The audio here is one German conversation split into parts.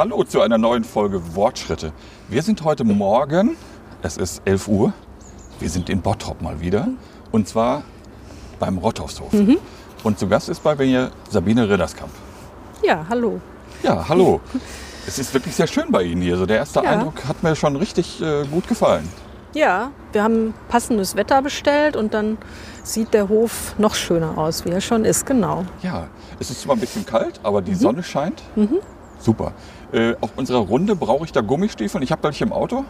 Hallo zu einer neuen Folge Wortschritte. Wir sind heute Morgen, es ist 11 Uhr, wir sind in Bottrop mal wieder. Und zwar beim Rotthofshof. Und zu Gast ist bei mir Sabine Ridderskamp. Ja, hallo. Ja, hallo. es ist wirklich sehr schön bei Ihnen hier. So der erste Ja. Eindruck hat mir schon richtig äh, gut gefallen. Ja, wir haben passendes Wetter bestellt und dann sieht der Hof noch schöner aus, wie er schon ist, genau. Ja, es ist zwar ein bisschen kalt, aber die Sonne scheint. Super. Äh, auf unserer Runde brauche ich da Gummistiefel. Ich habe welche im Auto.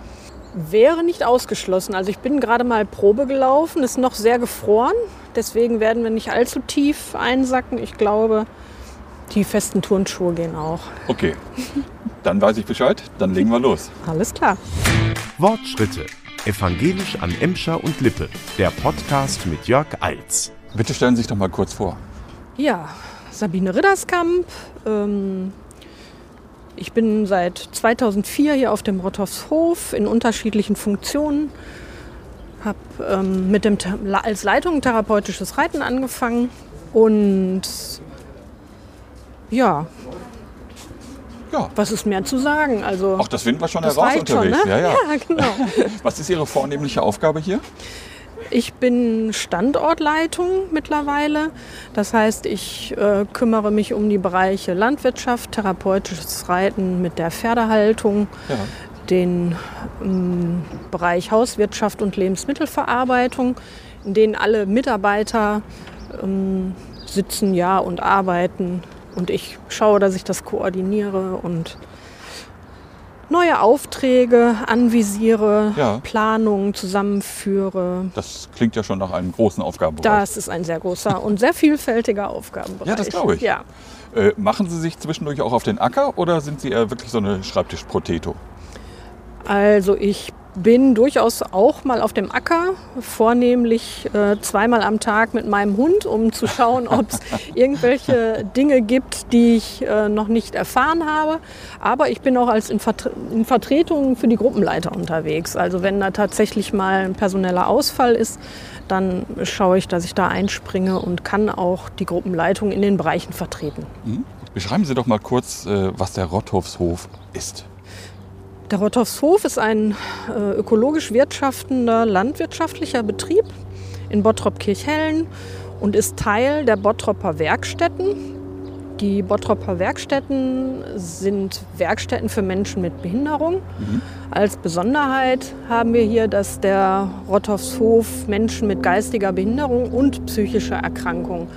Wäre nicht ausgeschlossen. Also ich bin gerade mal Probe gelaufen, ist noch sehr gefroren. Deswegen werden wir nicht allzu tief einsacken. Ich glaube, die festen Turnschuhe gehen auch. Okay, dann weiß ich Bescheid. Dann legen wir los. Alles klar. Wortschritte. Evangelisch an Emscher und Lippe. Der Podcast mit Jörg Eils. Bitte stellen Sie sich doch mal kurz vor. Ja, Sabine Ridderskamp. Ähm, ich bin seit 2004 hier auf dem Rotthofshof in unterschiedlichen Funktionen. Habe ähm, mit dem als Leitung therapeutisches Reiten angefangen und ja, Ja. was ist mehr zu sagen? Also Ach, das finden wir schon heraus reicht schon, unterwegs. ne? Ja, ja. genau. Was ist Ihre vornehmliche Aufgabe hier? Ich bin Standortleitung mittlerweile. Das heißt, ich äh, kümmere mich um die Bereiche Landwirtschaft, therapeutisches Reiten mit der Pferdehaltung, Ja. den ähm, Bereich Hauswirtschaft und Lebensmittelverarbeitung, in denen alle Mitarbeiter ähm, sitzen ja und arbeiten. Und ich schaue, dass ich das koordiniere und neue Aufträge anvisiere, Ja. Planungen zusammenführe. Das klingt ja schon nach einem großen Aufgabenbereich. Das ist ein sehr großer und sehr vielfältiger Aufgabenbereich. Ja, das glaube ich. Ja. Äh, machen Sie sich zwischendurch auch auf den Acker oder sind Sie eher wirklich so eine Schreibtischproteto? Also ich bin durchaus auch mal auf dem Acker, vornehmlich äh, zweimal am Tag mit meinem Hund, um zu schauen, ob es irgendwelche Dinge gibt, die ich äh, noch nicht erfahren habe. Aber ich bin auch als in, Vertre in Vertretung für die Gruppenleiter unterwegs. Also wenn da tatsächlich mal ein personeller Ausfall ist, dann schaue ich, dass ich da einspringe und kann auch die Gruppenleitung in den Bereichen vertreten. Hm? Beschreiben Sie doch mal kurz, äh, was der Rotthofshof ist. Der Rotthofshof ist ein äh, ökologisch wirtschaftender landwirtschaftlicher Betrieb in Bottrop-Kirchhellen und ist Teil der Bottropper Werkstätten. Die Bottropper Werkstätten sind Werkstätten für Menschen mit Behinderung. Als Besonderheit haben wir hier, dass der Rotthofshof Menschen mit geistiger Behinderung und psychischer Erkrankung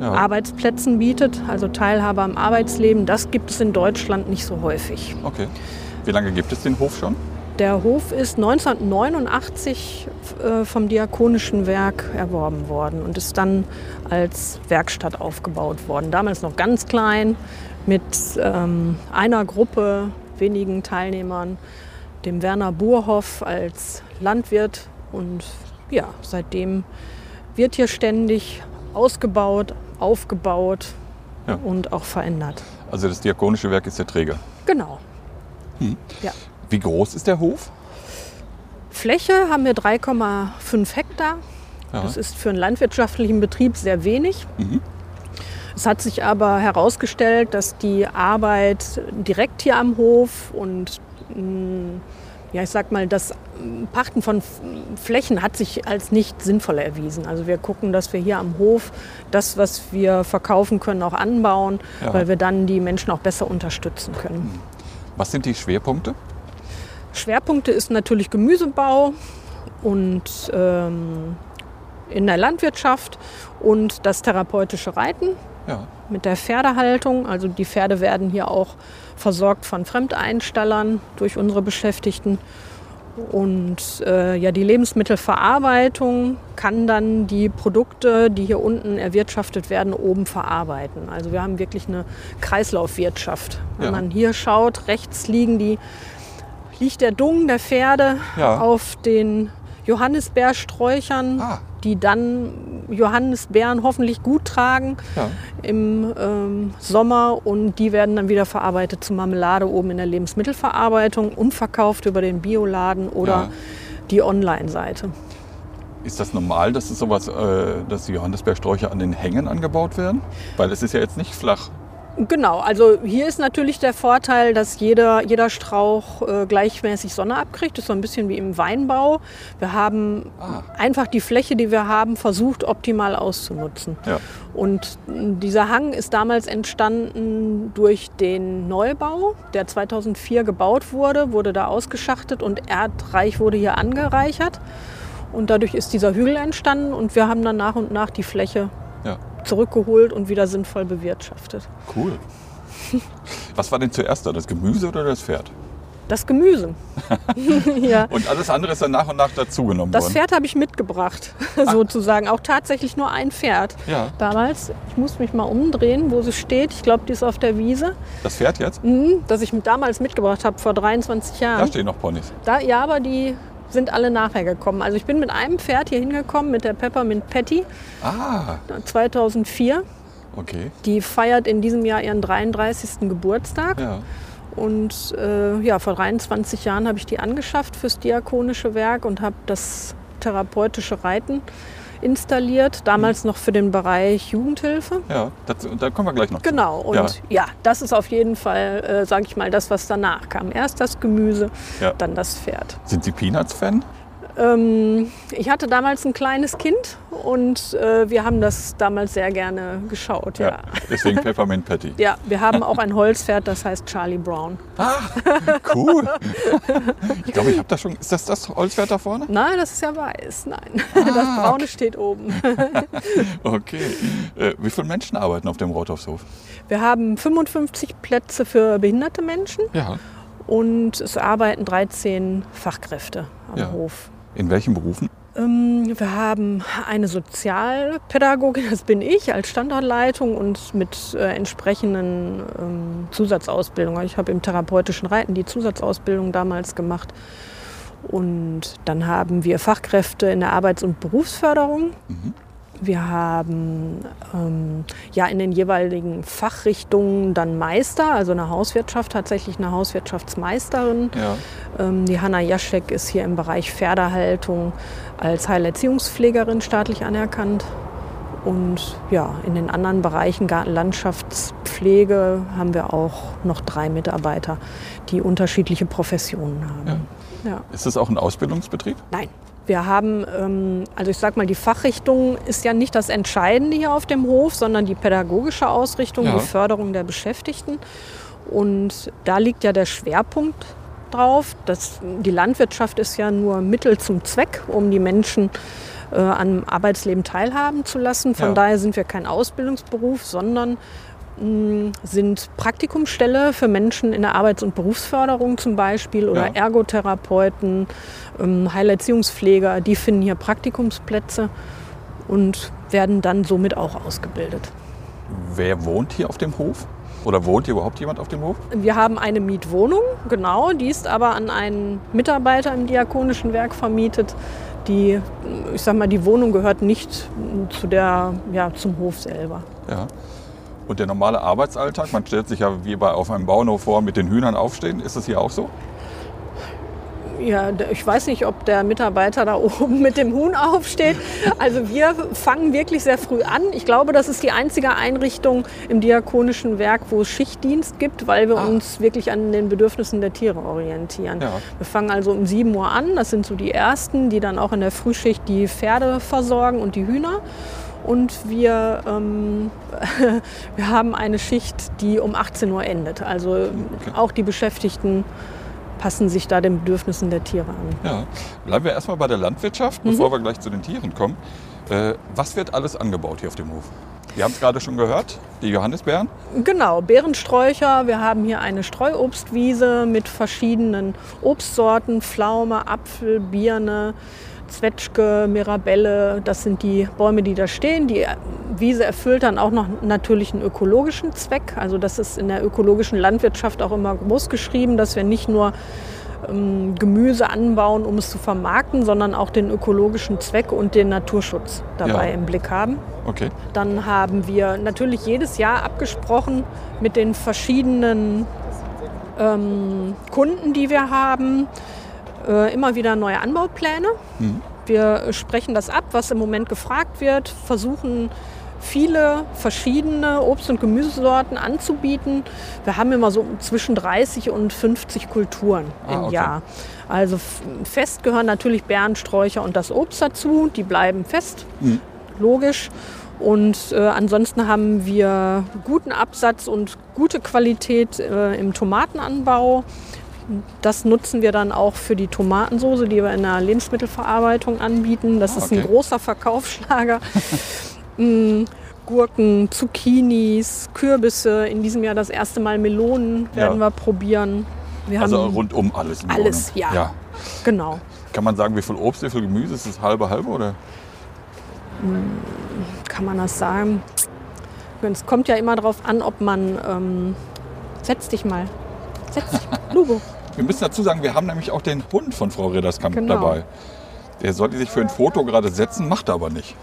Ja. Arbeitsplätzen bietet, also Teilhabe am Arbeitsleben. Das gibt es in Deutschland nicht so häufig. Okay. Wie lange gibt es den Hof schon? Der Hof ist 1989 äh, vom Diakonischen Werk erworben worden und ist dann als Werkstatt aufgebaut worden. Damals noch ganz klein mit ähm, einer Gruppe, wenigen Teilnehmern, dem Werner Burhoff als Landwirt. Und ja, seitdem wird hier ständig ausgebaut, aufgebaut Ja. und auch verändert. Also das Diakonische Werk ist der Träger. Genau. Ja. Wie groß ist der Hof? Fläche haben wir 3,5 Hektar. Ja. Das ist für einen landwirtschaftlichen Betrieb sehr wenig. Es hat sich aber herausgestellt, dass die Arbeit direkt hier am Hof und mh, ja, ich sag mal, das Pachten von Flächen hat sich als nicht sinnvoll erwiesen. Also wir gucken, dass wir hier am Hof das, was wir verkaufen können, auch anbauen, Ja. weil wir dann die Menschen auch besser unterstützen können. Was sind die Schwerpunkte? Schwerpunkte ist natürlich Gemüsebau und ähm, in der Landwirtschaft und das therapeutische Reiten Ja. mit der Pferdehaltung. Also die Pferde werden hier auch versorgt von Fremdeinstallern durch unsere Beschäftigten. Und äh, ja, die Lebensmittelverarbeitung kann dann die Produkte, die hier unten erwirtschaftet werden, oben verarbeiten. Also wir haben wirklich eine Kreislaufwirtschaft. Wenn Ja. man hier schaut, rechts liegen die, liegt der Dung der Pferde Ja. auf den Johannisbeersträuchern, Ah. Die dann Johannisbeeren hoffentlich gut tragen Ja. im ähm, Sommer und die werden dann wieder verarbeitet zu Marmelade oben in der Lebensmittelverarbeitung und verkauft über den Bioladen oder Ja. die Online-Seite. Ist das normal, dass es sowas, äh, dass die Johannisbeersträucher an den Hängen angebaut werden? Weil es ist ja jetzt nicht flach. Genau, also hier ist natürlich der Vorteil, dass jeder, jeder Strauch äh, gleichmäßig Sonne abkriegt. Das ist so ein bisschen wie im Weinbau. Wir haben Ah. einfach die Fläche, die wir haben, versucht optimal auszunutzen. Ja. Und dieser Hang ist damals entstanden durch den Neubau, der 2004 gebaut wurde, wurde da ausgeschachtet und Erdreich wurde hier angereichert. Und dadurch ist dieser Hügel entstanden und wir haben dann nach und nach die Fläche Ja, zurückgeholt und wieder sinnvoll bewirtschaftet. cool. Was war denn zuerst da, das Gemüse oder das Pferd? Das Gemüse. ja. Und alles andere ist dann nach und nach dazugenommen Das worden. Pferd habe ich mitgebracht, sozusagen. Auch tatsächlich nur ein Pferd. Ja. Damals, ich muss mich mal umdrehen, wo sie steht. Ich glaube, die ist auf der Wiese. Das Pferd jetzt? Mhm, das ich damals mitgebracht habe, vor 23 Da Jahren. stehen noch Ponys. Da, ja, aber die sind alle nachher gekommen. Also ich bin mit einem Pferd hier hingekommen, mit der Peppermint Patty Ah, 2004. okay. Die feiert in diesem Jahr ihren 33. Geburtstag. Ja. Und äh, ja, vor 23 Jahren habe ich die angeschafft fürs diakonische Werk und habe das therapeutische Reiten installiert. Damals noch für den Bereich Jugendhilfe. Ja, dazu, da kommen wir gleich noch. zu. Genau, und Ja. ja, das ist auf jeden Fall, äh, sage ich mal, das, was danach kam. Erst das Gemüse, Ja. dann das Pferd. Sind Sie Peanuts-Fan? Ähm, ich hatte damals ein kleines Kind und äh, wir haben das damals sehr gerne geschaut. Ja. Ja. Deswegen Peppermint Patty. wir haben auch ein Holzpferd, das heißt Charlie Brown. Ah, cool. Ich glaube, ich habe da schon. Ist das das Holzpferd da vorne? Nein, das ist ja weiß. Nein, Ah, das Braune steht oben. Okay. Äh, wie viele Menschen arbeiten auf dem Rothofshof? Wir haben 55 Plätze für behinderte Menschen Ja. und es arbeiten 13 Fachkräfte am Ja. Hof. In welchen Berufen? Ähm, Wir haben eine Sozialpädagogin, das bin ich, als Standortleitung und mit äh, entsprechenden ähm, Zusatzausbildungen. Ich habe im therapeutischen Reiten die Zusatzausbildung damals gemacht. Und dann haben wir Fachkräfte in der Arbeits- und Berufsförderung. Wir haben ähm, ja in den jeweiligen Fachrichtungen dann Meister, also eine Hauswirtschaft, tatsächlich eine Hauswirtschaftsmeisterin. Ja. Ähm, die Hanna Jaschek ist hier im Bereich Pferdehaltung als Heilerziehungspflegerin staatlich anerkannt. Und ja, in den anderen Bereichen Gartenlandschaftspflege haben wir auch noch drei Mitarbeiter, die unterschiedliche Professionen haben. Ja. Ist das auch ein Ausbildungsbetrieb? Nein. Wir haben, ähm, also ich sag mal, die Fachrichtung ist ja nicht das Entscheidende hier auf dem Hof, sondern die pädagogische Ausrichtung, Ja. die Förderung der Beschäftigten. Und da liegt ja der Schwerpunkt drauf. Das, die Landwirtschaft ist ja nur Mittel zum Zweck, um die Menschen äh, am Arbeitsleben teilhaben zu lassen. Von Ja. daher sind wir kein Ausbildungsberuf, sondern sind Praktikumsstelle für Menschen in der Arbeits- und Berufsförderung zum Beispiel oder Ja. Ergotherapeuten, ähm, Heilerziehungspfleger, die finden hier Praktikumsplätze und werden dann somit auch ausgebildet. Wer wohnt hier auf dem Hof? Oder wohnt hier überhaupt jemand auf dem Hof? Wir haben eine Mietwohnung, genau, die ist aber an einen Mitarbeiter im Diakonischen Werk vermietet. Die, ich sag mal, die Wohnung gehört nicht zu der, ja, zum Hof selber. Ja. Und der normale Arbeitsalltag, man stellt sich ja wie bei auf einem Bauernhof vor, mit den Hühnern aufstehen. Ist das hier auch so? Ja, ich weiß nicht, ob der Mitarbeiter da oben mit dem Huhn aufsteht. Also wir fangen wirklich sehr früh an. Ich glaube, das ist die einzige Einrichtung im diakonischen Werk, wo es Schichtdienst gibt, weil wir Ah. uns wirklich an den Bedürfnissen der Tiere orientieren. Ja. Wir fangen also um 7 Uhr an. Das sind so die ersten, die dann auch in der Frühschicht die Pferde versorgen und die Hühner. Und wir, ähm, wir haben eine Schicht, die um 18 Uhr endet. Also auch die Beschäftigten passen sich da den Bedürfnissen der Tiere an. Ja. Bleiben wir erstmal bei der Landwirtschaft, bevor wir gleich zu den Tieren kommen. Äh, was wird alles angebaut hier auf dem Hof? Wir haben es gerade schon gehört, die Johannisbeeren. Genau, Beerensträucher. Wir haben hier eine Streuobstwiese mit verschiedenen Obstsorten, Pflaume, Apfel, Birne, Zwetschge, Mirabelle. Das sind die Bäume, die da stehen. Die Wiese erfüllt dann auch noch natürlich einen ökologischen Zweck. Also das ist in der ökologischen Landwirtschaft auch immer groß geschrieben, dass wir nicht nur ähm, Gemüse anbauen, um es zu vermarkten, sondern auch den ökologischen Zweck und den Naturschutz dabei Ja. im Blick haben. Okay. Dann haben wir natürlich jedes Jahr abgesprochen mit den verschiedenen ähm, Kunden, die wir haben, äh, immer wieder neue Anbaupläne. Wir sprechen das ab, was im Moment gefragt wird, versuchen viele verschiedene Obst- und Gemüsesorten anzubieten. Wir haben immer so zwischen 30 und 50 Kulturen Ah, im okay. Jahr. Also fest gehören natürlich Beeren, Sträucher und das Obst dazu. Die bleiben fest, Mhm. logisch. Und äh, ansonsten haben wir guten Absatz und gute Qualität äh, im Tomatenanbau. Das nutzen wir dann auch für die Tomatensoße, die wir in der Lebensmittelverarbeitung anbieten. Das Ah, ist ein okay. großer Verkaufsschlager. Mm, Gurken, Zucchinis, Kürbisse. In diesem Jahr das erste Mal Melonen werden Ja. wir probieren. Wir Also rundum alles. Alles, ja. ja. genau. Kann man sagen, wie viel Obst, wie viel Gemüse? Ist das halbe, halbe oder? Kann man das sagen? Es kommt ja immer darauf an, ob man ähm, setz dich mal. Setz dich, Lugo. Wir müssen dazu sagen, wir haben nämlich auch den Hund von Frau Ridderskamp Genau. dabei. Der sollte sich für ein Foto gerade setzen, macht er aber nicht.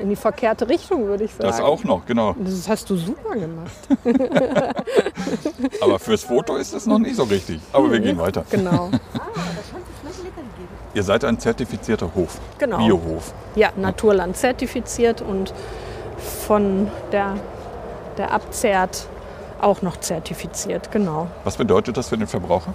In die verkehrte Richtung würde ich sagen. Das auch noch, genau. Das hast du super gemacht. Aber fürs Foto ist es noch nicht so richtig. Aber wir gehen weiter. Genau. Ihr seid ein zertifizierter Hof. Genau. Biohof. Ja, Naturland zertifiziert und von der, der Abzert auch noch zertifiziert, genau. Was bedeutet das für den Verbraucher?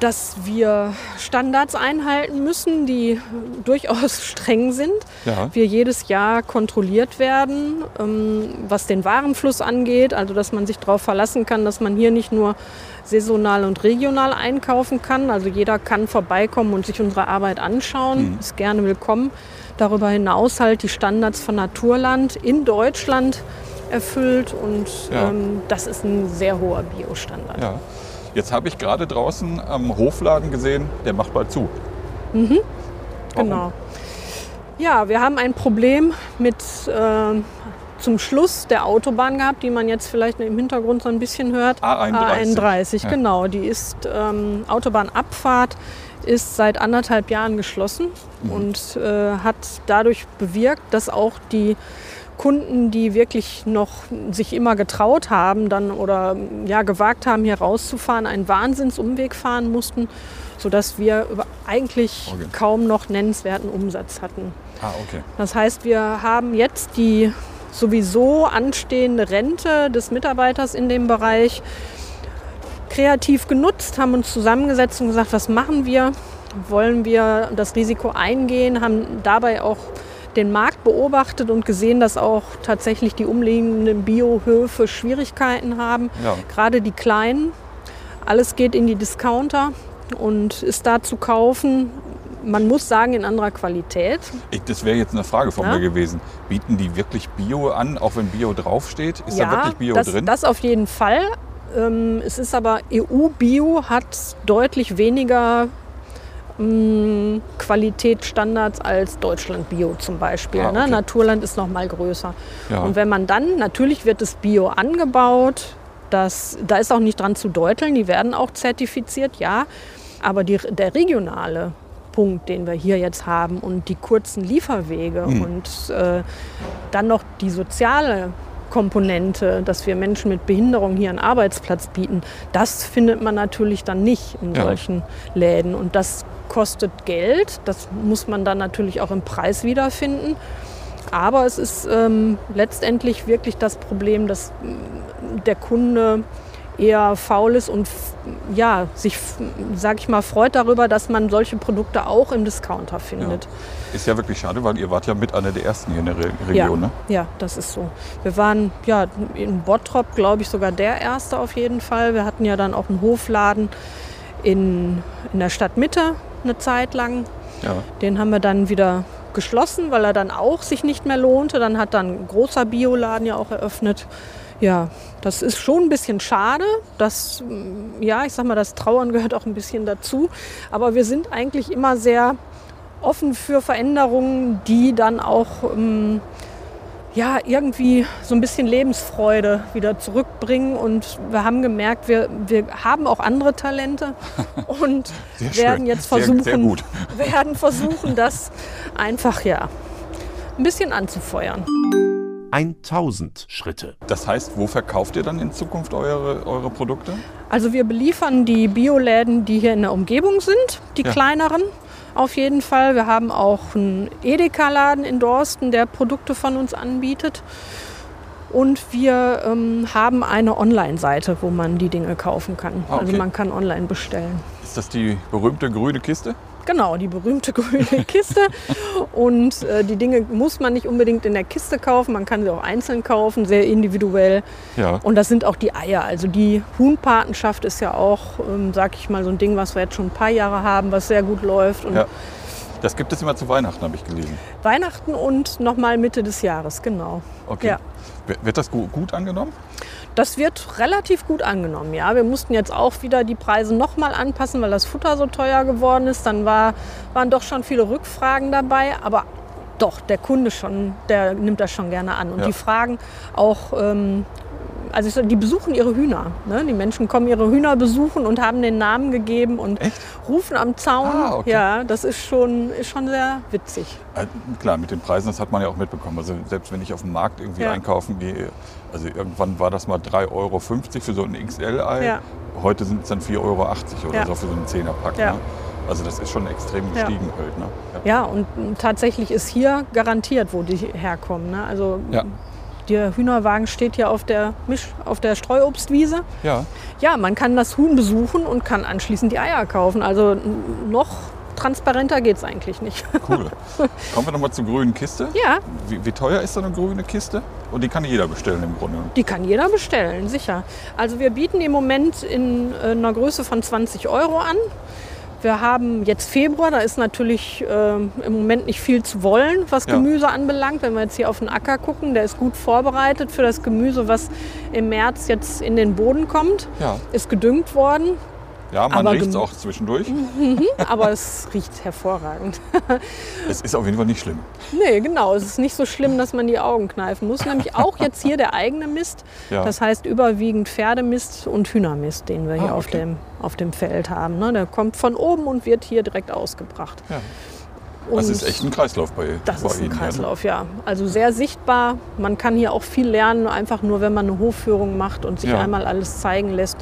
Dass wir Standards einhalten müssen, die durchaus streng sind. Ja. Wir jedes Jahr kontrolliert werden, ähm, was den Warenfluss angeht. Also dass man sich darauf verlassen kann, dass man hier nicht nur saisonal und regional einkaufen kann. Also jeder kann vorbeikommen und sich unsere Arbeit anschauen, ist gerne willkommen. Darüber hinaus halt die Standards von Naturland in Deutschland erfüllt und Ja. ähm, das ist ein sehr hoher Biostandard. Ja. Jetzt habe ich gerade draußen am Hofladen gesehen, der macht bald zu. Warum? Genau. Ja, wir haben ein Problem mit äh, zum Schluss der Autobahn gehabt, die man jetzt vielleicht im Hintergrund so ein bisschen hört. A31. A31, Ja. genau. Die ist ähm, Autobahnabfahrt ist seit anderthalb Jahren geschlossen Mhm. und äh, hat dadurch bewirkt, dass auch die Kunden, die wirklich noch sich immer getraut haben, dann oder ja gewagt haben, hier rauszufahren, einen Wahnsinnsumweg fahren mussten, sodass wir eigentlich Okay. kaum noch nennenswerten Umsatz hatten. Ah, okay. Das heißt, wir haben jetzt die sowieso anstehende Rente des Mitarbeiters in dem Bereich kreativ genutzt, haben uns zusammengesetzt und gesagt, was machen wir? Wollen wir das Risiko eingehen? Haben dabei auch den Markt beobachtet und gesehen, dass auch tatsächlich die umliegenden Biohöfe Schwierigkeiten haben. Ja. Gerade die kleinen. Alles geht in die Discounter und ist da zu kaufen. Man muss sagen, in anderer Qualität. Ich, das wäre jetzt eine Frage von Ja? mir gewesen. Bieten die wirklich Bio an, auch wenn Bio draufsteht? Ist da wirklich Bio das, drin? Das auf jeden Fall. Ähm, es ist aber EU-Bio hat deutlich weniger mh, Qualitätsstandards als Deutschland-Bio zum Beispiel. Ah, ne? okay. Naturland ist noch mal größer. Ja. Und wenn man dann, natürlich wird das Bio angebaut, das, da ist auch nicht dran zu deuteln, die werden auch zertifiziert, ja. Aber die, der regionale Punkt, den wir hier jetzt haben und die kurzen Lieferwege Mhm. und äh, dann noch die soziale Komponente, dass wir Menschen mit Behinderung hier einen Arbeitsplatz bieten, das findet man natürlich dann nicht in Ja. solchen Läden. Und das kostet Geld, das muss man dann natürlich auch im Preis wiederfinden. Aber es ist ähm, letztendlich wirklich das Problem, dass mm, der Kunde eher faul ist und ja, sich, sag ich mal, freut darüber, dass man solche Produkte auch im Discounter findet. Ist ja wirklich schade, weil ihr wart ja mit einer der ersten hier in der Re Ja, Region. Ne? ja, das ist so. Wir waren ja in Bottrop, glaube ich, sogar der erste auf jeden Fall. Wir hatten ja dann auch einen Hofladen in, in der Stadtmitte eine Zeit lang. Ja. Den haben wir dann wieder geschlossen, weil er dann auch sich nicht mehr lohnte. Dann hat dann ein großer Bioladen ja auch eröffnet. Ja, das ist schon ein bisschen schade. Das, mm, ja, ich sag mal, das Trauern gehört auch ein bisschen dazu. Aber wir sind eigentlich immer sehr offen für Veränderungen, die dann auch ähm, ja, irgendwie so ein bisschen Lebensfreude wieder zurückbringen. Und wir haben gemerkt, wir, wir haben auch andere Talente und Sehr werden schön. jetzt Sehr- versuchen, sehr gut. werden versuchen, das einfach ja ein bisschen anzufeuern. 1000 Schritte. Das heißt, wo verkauft ihr dann in Zukunft eure, eure Produkte? Also wir beliefern die Bioläden, die hier in der Umgebung sind, die Ja. kleineren. Auf jeden Fall. Wir haben auch einen Edeka-Laden in Dorsten, der Produkte von uns anbietet. Und wir ähm, haben eine Online-Seite, wo man die Dinge kaufen kann. Ah, okay. Also man kann online bestellen. Ist das die berühmte grüne Kiste? Genau, die berühmte grüne Kiste. Und äh, die Dinge muss man nicht unbedingt in der Kiste kaufen, man kann sie auch einzeln kaufen, sehr individuell. Ja. Und das sind auch die Eier. Also die Huhnpatenschaft ist ja auch, ähm, sag ich mal, so ein Ding, was wir jetzt schon ein paar Jahre haben, was sehr gut läuft. Und Ja. Das gibt es immer zu Weihnachten, habe ich gelesen. Weihnachten und nochmal Mitte des Jahres, genau. Okay. Ja. Wird das gu- gut angenommen? Das wird relativ gut angenommen, ja. Wir mussten jetzt auch wieder die Preise nochmal anpassen, weil das Futter so teuer geworden ist. Dann war, waren doch schon viele Rückfragen dabei, aber doch, der Kunde schon, der nimmt das schon gerne an. Und Ja. die fragen auch, ähm, also die besuchen ihre Hühner. Ne? Die Menschen kommen ihre Hühner besuchen und haben den Namen gegeben und Echt? rufen am Zaun. Ah, okay. Ja, das ist schon, ist schon sehr witzig. Äh, klar, mit den Preisen, das hat man ja auch mitbekommen. Also selbst wenn ich auf dem Markt irgendwie Ja. einkaufen gehe, also irgendwann war das mal 3,50 Euro für so ein XL-Ei. Ja. Heute sind es dann 4,80 Euro oder Ja. so für so einen 10er-Pack. Ja. Ne? Also das ist schon extrem Ja. gestiegen halt. Ne? Ja, und m, tatsächlich ist hier garantiert, wo die herkommen. Ne? Also Ja. Der Hühnerwagen steht hier auf der, Misch, auf der Streuobstwiese. ja. Ja, man kann das Huhn besuchen und kann anschließend die Eier kaufen. Also noch transparenter geht es eigentlich nicht. Cool. Kommen wir nochmal zur grünen Kiste. ja, Wie, wie teuer ist so eine grüne Kiste? Und die kann jeder bestellen im Grunde. die kann jeder bestellen, sicher. Also wir bieten im Moment in äh, einer Größe von 20 Euro an. Wir haben jetzt Februar, da ist natürlich äh, im Moment nicht viel zu wollen, was Ja. Gemüse anbelangt. Wenn wir jetzt hier auf den Acker gucken, der ist gut vorbereitet für das Gemüse, was im März jetzt in den Boden kommt. Ja, Ist gedüngt worden, ja man riecht es auch zwischendurch. aber es riecht hervorragend. Es ist auf jeden Fall nicht schlimm. Nee, genau. Es ist nicht so schlimm, dass man die Augen kneifen muss. Nämlich auch jetzt hier der eigene Mist. Ja. Das heißt überwiegend Pferdemist und Hühnermist, den wir hier Ah, auf, okay. dem, auf dem Feld haben. Ne? Der kommt von oben und wird hier direkt ausgebracht. Ja. Und Das ist echt ein Kreislauf bei, das bei ist ein? Kreislauf, ja. Also sehr sichtbar. Man kann hier auch viel lernen, einfach nur, wenn man eine Hofführung macht und sich Ja. einmal alles zeigen lässt,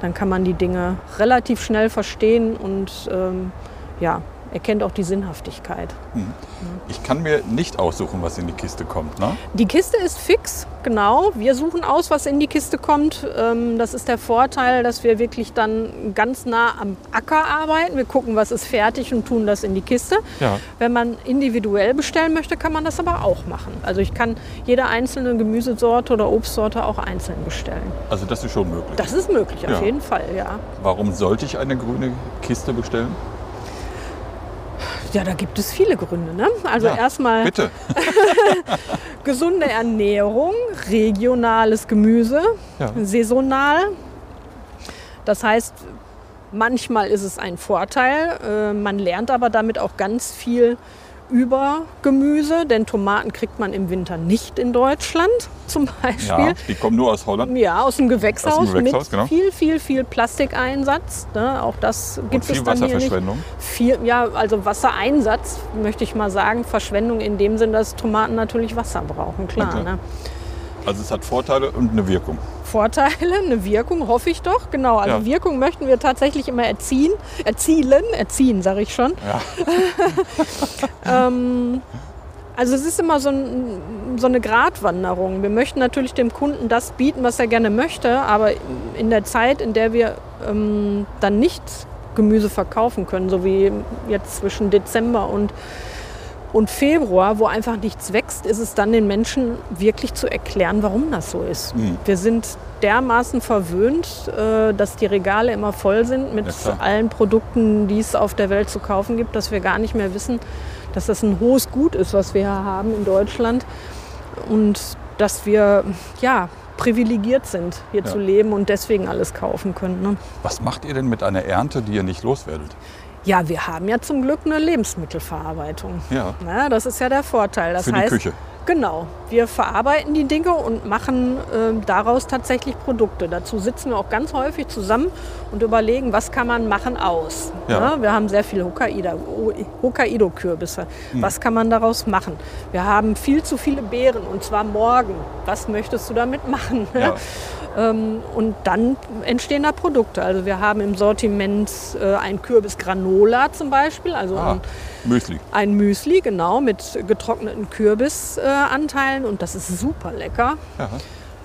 dann kann man die Dinge relativ schnell verstehen und ähm, ja, erkennt auch die Sinnhaftigkeit. Ich kann mir nicht aussuchen, was in die Kiste kommt. Ne? Die Kiste ist fix, genau. Wir suchen aus, was in die Kiste kommt. Ähm, Das ist der Vorteil, dass wir wirklich dann ganz nah am Acker arbeiten. Wir gucken, was ist fertig und tun das in die Kiste. Ja. Wenn man individuell bestellen möchte, kann man das aber auch machen. Also ich kann jede einzelne Gemüsesorte oder Obstsorte auch einzeln bestellen. Also das ist schon möglich. Das ist möglich, auf Ja. jeden Fall, ja. Warum sollte ich eine grüne Kiste bestellen? Ja, da gibt es viele Gründe. Ne? Also Ja, erstmal gesunde Ernährung, regionales Gemüse, Ja. saisonal. Das heißt, manchmal ist es ein Vorteil. Äh, Man lernt aber damit auch ganz viel über Gemüse, denn Tomaten kriegt man im Winter nicht in Deutschland zum Beispiel. Ja, die kommen nur aus Holland. Ja, aus dem Gewächshaus, Aus dem Gewächshaus, mit genau. viel, viel, viel Plastikeinsatz. Ne? Auch das gibt Und viel es dann hier nicht. Wasserverschwendung. Viel, ja, also Wassereinsatz, möchte ich mal sagen. Verschwendung in dem Sinn, dass Tomaten natürlich Wasser brauchen, klar. Klar. Ne? Also es hat Vorteile und eine Wirkung. Vorteile, eine Wirkung, hoffe ich doch. Genau, also Ja. Wirkung möchten wir tatsächlich immer erziehen, erzielen, erziehen, sage ich schon. Ja. Ähm, also es ist immer so, ein, so eine Gratwanderung. Wir möchten natürlich dem Kunden das bieten, was er gerne möchte, aber in der Zeit, in der wir ähm, dann nicht Gemüse verkaufen können, so wie jetzt zwischen Dezember und, und Februar, wo einfach nichts wächst, ist es dann den Menschen wirklich zu erklären, warum das so ist. Mhm. Wir sind dermaßen verwöhnt, äh, dass die Regale immer voll sind mit Ja, allen Produkten, die es auf der Welt zu kaufen gibt, dass wir gar nicht mehr wissen, dass das ein hohes Gut ist, was wir hier haben in Deutschland und dass wir ja privilegiert sind, hier Ja. zu leben und deswegen alles kaufen können. Ne? Was macht ihr denn mit einer Ernte, die ihr nicht loswerdet? Ja, wir haben ja zum Glück eine Lebensmittelverarbeitung. Ja, Na, das ist ja der Vorteil. Das für die heißt, Küche. Genau, wir verarbeiten die Dinge und machen äh, daraus tatsächlich Produkte. Dazu sitzen wir auch ganz häufig zusammen und überlegen, was kann man machen aus. Ja. Ja, wir haben sehr viele Hokkaido- Hokkaido-Kürbisse. Hm. Was kann man daraus machen? Wir haben viel zu viele Beeren und zwar morgen. Was möchtest du damit machen? Ja. Ähm, und dann entstehen da Produkte. Also wir haben im Sortiment äh, ein Kürbisgranola zum Beispiel, also Ah, ein, Müsli. ein Müsli, genau, mit getrockneten Kürbisanteilen und das ist super lecker. Ja.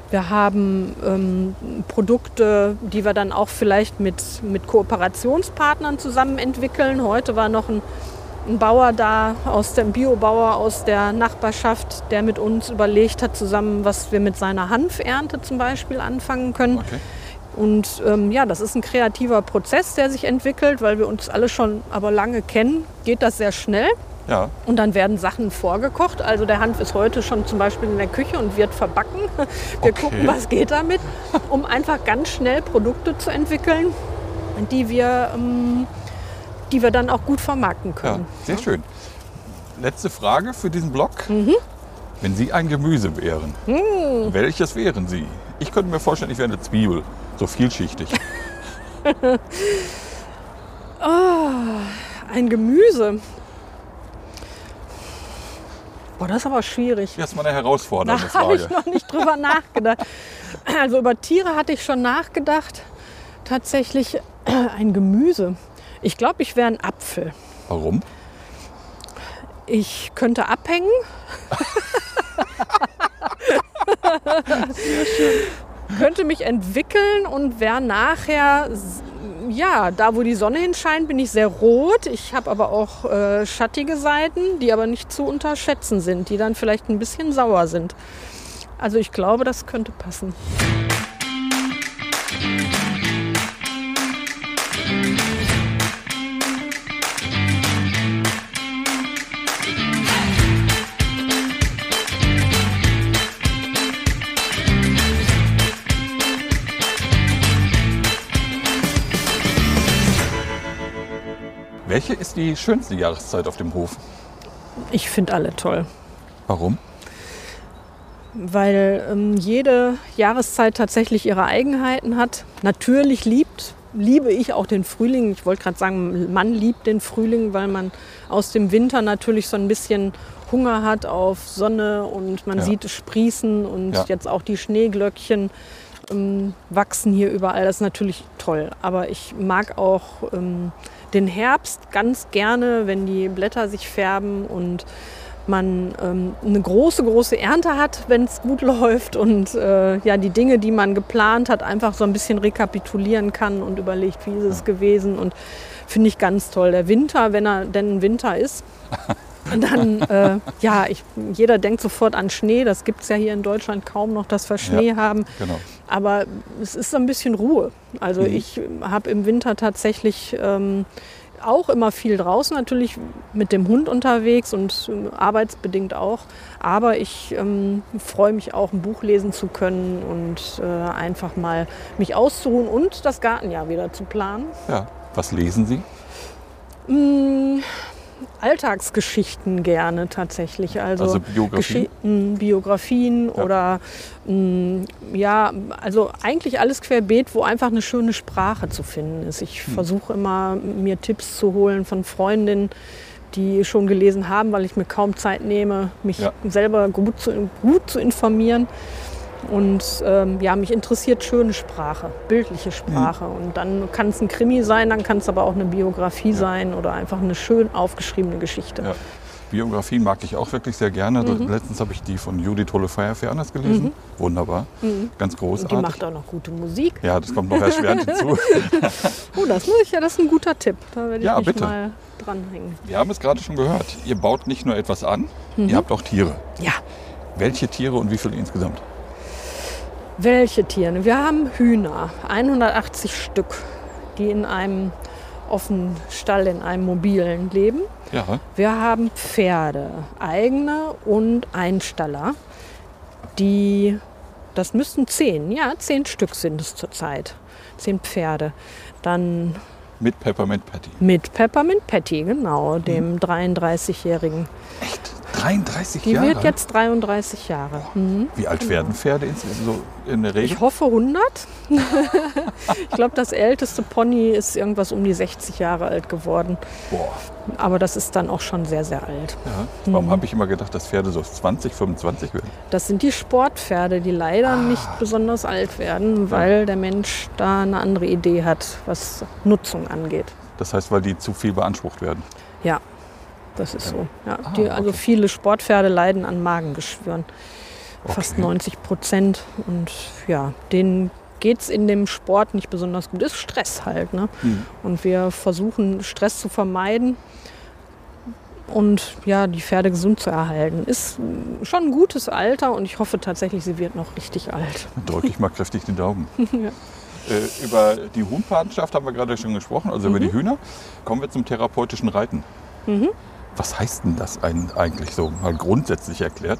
Wir haben ähm, Produkte, die wir dann auch vielleicht mit, mit Kooperationspartnern zusammen entwickeln. Heute war noch ein, ein Bauer da, aus dem Biobauer aus der Nachbarschaft, der mit uns überlegt hat, zusammen, was wir mit seiner Hanfernte zum Beispiel anfangen können. Okay. Und ähm, ja, das ist ein kreativer Prozess, der sich entwickelt, weil wir uns alle schon aber lange kennen, geht das sehr schnell. Ja. Und dann werden Sachen vorgekocht. Also der Hanf ist heute schon zum Beispiel in der Küche und wird verbacken. Wir Okay. gucken, was geht damit, um einfach ganz schnell Produkte zu entwickeln, die wir, ähm, die wir dann auch gut vermarkten ja, können. sehr schön. Letzte Frage für diesen Blog. Mhm. Wenn Sie ein Gemüse wären, welches wären Sie? Ich könnte mir vorstellen, ich wäre eine Zwiebel. So vielschichtig. Ein Gemüse. Boah, das ist aber schwierig. Das ist mal eine herausfordernde Da habe ich Frage. noch nicht drüber nachgedacht. Also über Tiere hatte ich schon nachgedacht. Tatsächlich ein Gemüse. Ich glaube, ich wäre ein Apfel. Warum? Ich könnte abhängen. könnte mich entwickeln und wäre nachher, ja, da wo die Sonne hinscheint, bin ich sehr rot. Ich habe aber auch äh, schattige Seiten, die aber nicht zu unterschätzen sind, die dann vielleicht ein bisschen sauer sind. Also ich glaube, das könnte passen. Welche ist die schönste Jahreszeit auf dem Hof? Ich finde alle toll. Warum? weil ähm, jede Jahreszeit tatsächlich ihre Eigenheiten hat. Natürlich liebt, liebe ich auch den Frühling. Ich wollte gerade sagen, man liebt den Frühling, weil man aus dem Winter natürlich so ein bisschen Hunger hat auf Sonne und man Ja. sieht es sprießen und Ja. jetzt auch die Schneeglöckchen ähm, wachsen hier überall. Das ist natürlich toll. Aber ich mag auch ähm, den Herbst ganz gerne, wenn die Blätter sich färben und man ähm, eine große, große Ernte hat, wenn es gut läuft und äh, ja, die Dinge, die man geplant hat, einfach so ein bisschen rekapitulieren kann und überlegt, wie ist es gewesen und finde ich ganz toll. Der Winter, wenn er denn ein Winter ist, dann, äh, ja, ich, jeder denkt sofort an Schnee. Das gibt es ja hier in Deutschland kaum noch, dass wir Schnee haben. Genau. Aber es ist so ein bisschen Ruhe. Also Mhm. ich habe im Winter tatsächlich ähm, auch immer viel draußen, natürlich mit dem Hund unterwegs und äh, arbeitsbedingt auch. Aber ich ähm, freue mich auch, ein Buch lesen zu können und äh, einfach mal mich auszuruhen und das Gartenjahr wieder zu planen. Ja. Was lesen Sie? Mm, Alltagsgeschichten gerne tatsächlich. Also, Also Biografien? Mm, Biografien Ja. oder mm, ja, also eigentlich alles querbeet, wo einfach eine schöne Sprache zu finden ist. Ich Hm. versuche immer, mir Tipps zu holen von Freundinnen, die schon gelesen haben, weil ich mir kaum Zeit nehme, mich Ja. selber gut zu, gut zu informieren. Und ähm, ja, mich interessiert schöne Sprache, bildliche Sprache. Und dann kann es ein Krimi sein, dann kann es aber auch eine Biografie sein oder einfach eine schön aufgeschriebene Geschichte. Ja. Biografien mag ich auch wirklich sehr gerne. Mhm. Letztens habe ich die von Judith Holle-Feuerfernes gelesen. Wunderbar. Ganz Und großartig. die macht auch noch gute Musik. ja, das kommt noch erschwerend hinzu. Oh, das muss ich ja, das ist ein guter Tipp. Da werde ich Ja, mich bitte. mal dranhängen. Wir haben es gerade schon gehört. Ihr baut nicht nur etwas an, Mhm. ihr habt auch Tiere. Ja, Welche Tiere und wie viele insgesamt? Welche Tiere? Wir haben Hühner, 180 Stück, die in einem offenen Stall, in einem mobilen leben. Ja, Wir haben Pferde, eigene und Einstaller, die, das müssten zehn, ja, zehn Stück sind es zurzeit. Zehn Pferde. Dann mit Peppermint Patty. mit Peppermint Patty, genau, dem 33-jährigen. Echt? 33 Die Jahre? wird jetzt 33 Jahre. Mhm. Wie alt werden Pferde ins- so in der Regel? Ich hoffe 100. ich glaube, das älteste Pony ist irgendwas um die 60 Jahre alt geworden. Boah. Aber das ist dann auch schon sehr, sehr alt. Ja. Mhm. Warum habe ich immer gedacht, dass Pferde so 20, 25 werden? Das sind die Sportpferde, die leider Ah. nicht besonders alt werden, weil der Mensch da eine andere Idee hat, was Nutzung angeht. Das heißt, weil die zu viel beansprucht werden. Ja, das ist so. Ja, Ah, die, also okay. viele Sportpferde leiden an Magengeschwüren. Fast Okay. 90 Prozent. Und ja, denen geht es in dem Sport nicht besonders gut. Ist Stress halt. Ne? Mhm. Und wir versuchen, Stress zu vermeiden und ja, die Pferde gesund zu erhalten. Ist schon ein gutes Alter und ich hoffe tatsächlich, sie wird noch richtig alt. Dann drücke ich mal kräftig den Daumen. Ja. Äh, über die Huhnpatenschaft haben wir gerade schon gesprochen, also Mhm. über die Hühner. Kommen wir zum therapeutischen Reiten. Was heißt denn das eigentlich so, mal grundsätzlich erklärt?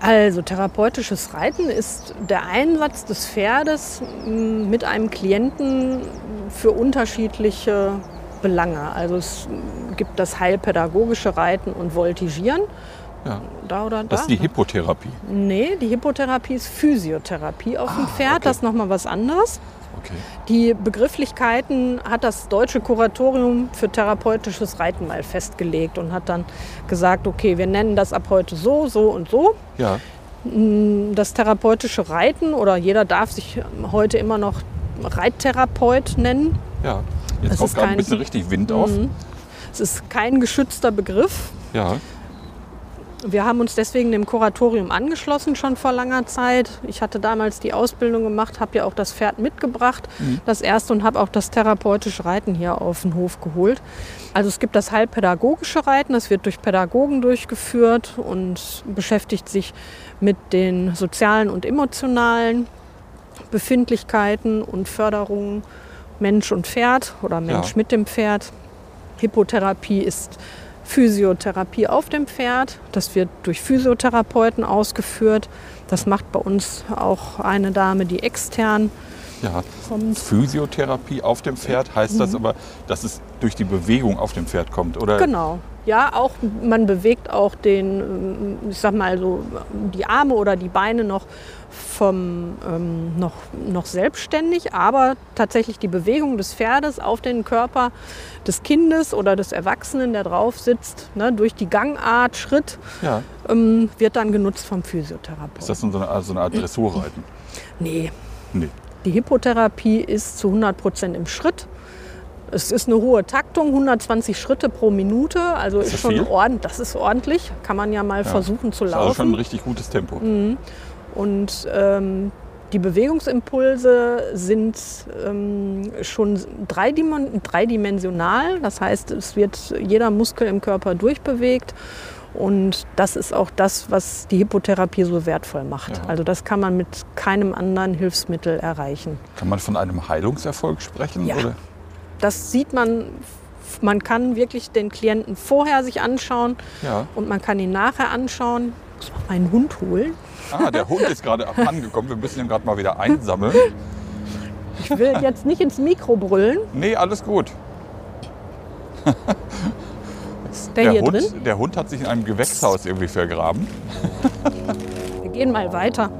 Also therapeutisches Reiten ist der Einsatz des Pferdes m, mit einem Klienten für unterschiedliche Belange. Also es gibt das heilpädagogische Reiten und Voltigieren. Ja, Da oder da? das ist die? Hippotherapie. Nee, die Hippotherapie ist Physiotherapie auf dem Ah, Pferd. okay. Das ist nochmal was anderes. Okay. Die Begrifflichkeiten hat das Deutsche Kuratorium für therapeutisches Reiten mal festgelegt und hat dann gesagt, okay, wir nennen das ab heute so, so und so. Ja, Das therapeutische Reiten oder jeder darf sich heute immer noch Reittherapeut nennen. ja. Jetzt Das kommt ist gerade ein bisschen richtig Wind auf. Mhm. Es ist kein geschützter Begriff. Ja, Wir haben uns deswegen dem Kuratorium angeschlossen schon vor langer Zeit. Ich hatte damals die Ausbildung gemacht, habe ja auch das Pferd mitgebracht, das erste und habe auch das therapeutische Reiten hier auf den Hof geholt. Also es gibt das heilpädagogische Reiten, das wird durch Pädagogen durchgeführt und beschäftigt sich mit den sozialen und emotionalen Befindlichkeiten und Förderungen Mensch und Pferd oder Mensch Ja. mit dem Pferd. Hippotherapie ist Physiotherapie auf dem Pferd. Das wird durch Physiotherapeuten ausgeführt. Das macht bei uns auch eine Dame, die extern ja. kommt. Physiotherapie auf dem Pferd heißt das aber, dass es durch die Bewegung auf dem Pferd kommt, oder? Genau. Ja, auch man bewegt auch den, ähm, ich sag mal so, die Arme oder die Beine noch vom ähm, noch, noch selbstständig, aber tatsächlich die Bewegung des Pferdes auf den Körper des Kindes oder des Erwachsenen, der drauf sitzt, ne, durch die Gangart, Schritt, Ja. ähm, wird dann genutzt vom Physiotherapeuten. Ist das so eine, also eine Art Dressurreiten? Nee, Nee. Die Hippotherapie ist zu 100 Prozent im Schritt. Es ist eine hohe Taktung, 120 Schritte pro Minute. Also ist, das schon ordentlich. Das ist ordentlich. Kann man ja mal versuchen zu Das ist also schon ein laufen. richtig gutes Tempo. Und ähm, die Bewegungsimpulse sind ähm, schon dreidim- dreidimensional. Das heißt, es wird jeder Muskel im Körper durchbewegt. Und das ist auch das, was die Hippotherapie so wertvoll macht. Ja. Also das kann man mit keinem anderen Hilfsmittel erreichen. Kann man von einem Heilungserfolg sprechen? Ja. Oder? Das sieht man, man kann wirklich den Klienten vorher sich anschauen Ja. und man kann ihn nachher anschauen. Ich muss mal meinen Hund holen. Ah, der Hund ist gerade angekommen. Wir müssen ihn gerade mal wieder einsammeln. Ich will jetzt nicht ins Mikro brüllen. Nee, alles gut. Der, hier Hund, drin? der Hund hat sich in einem Gewächshaus irgendwie vergraben. Wir gehen mal weiter.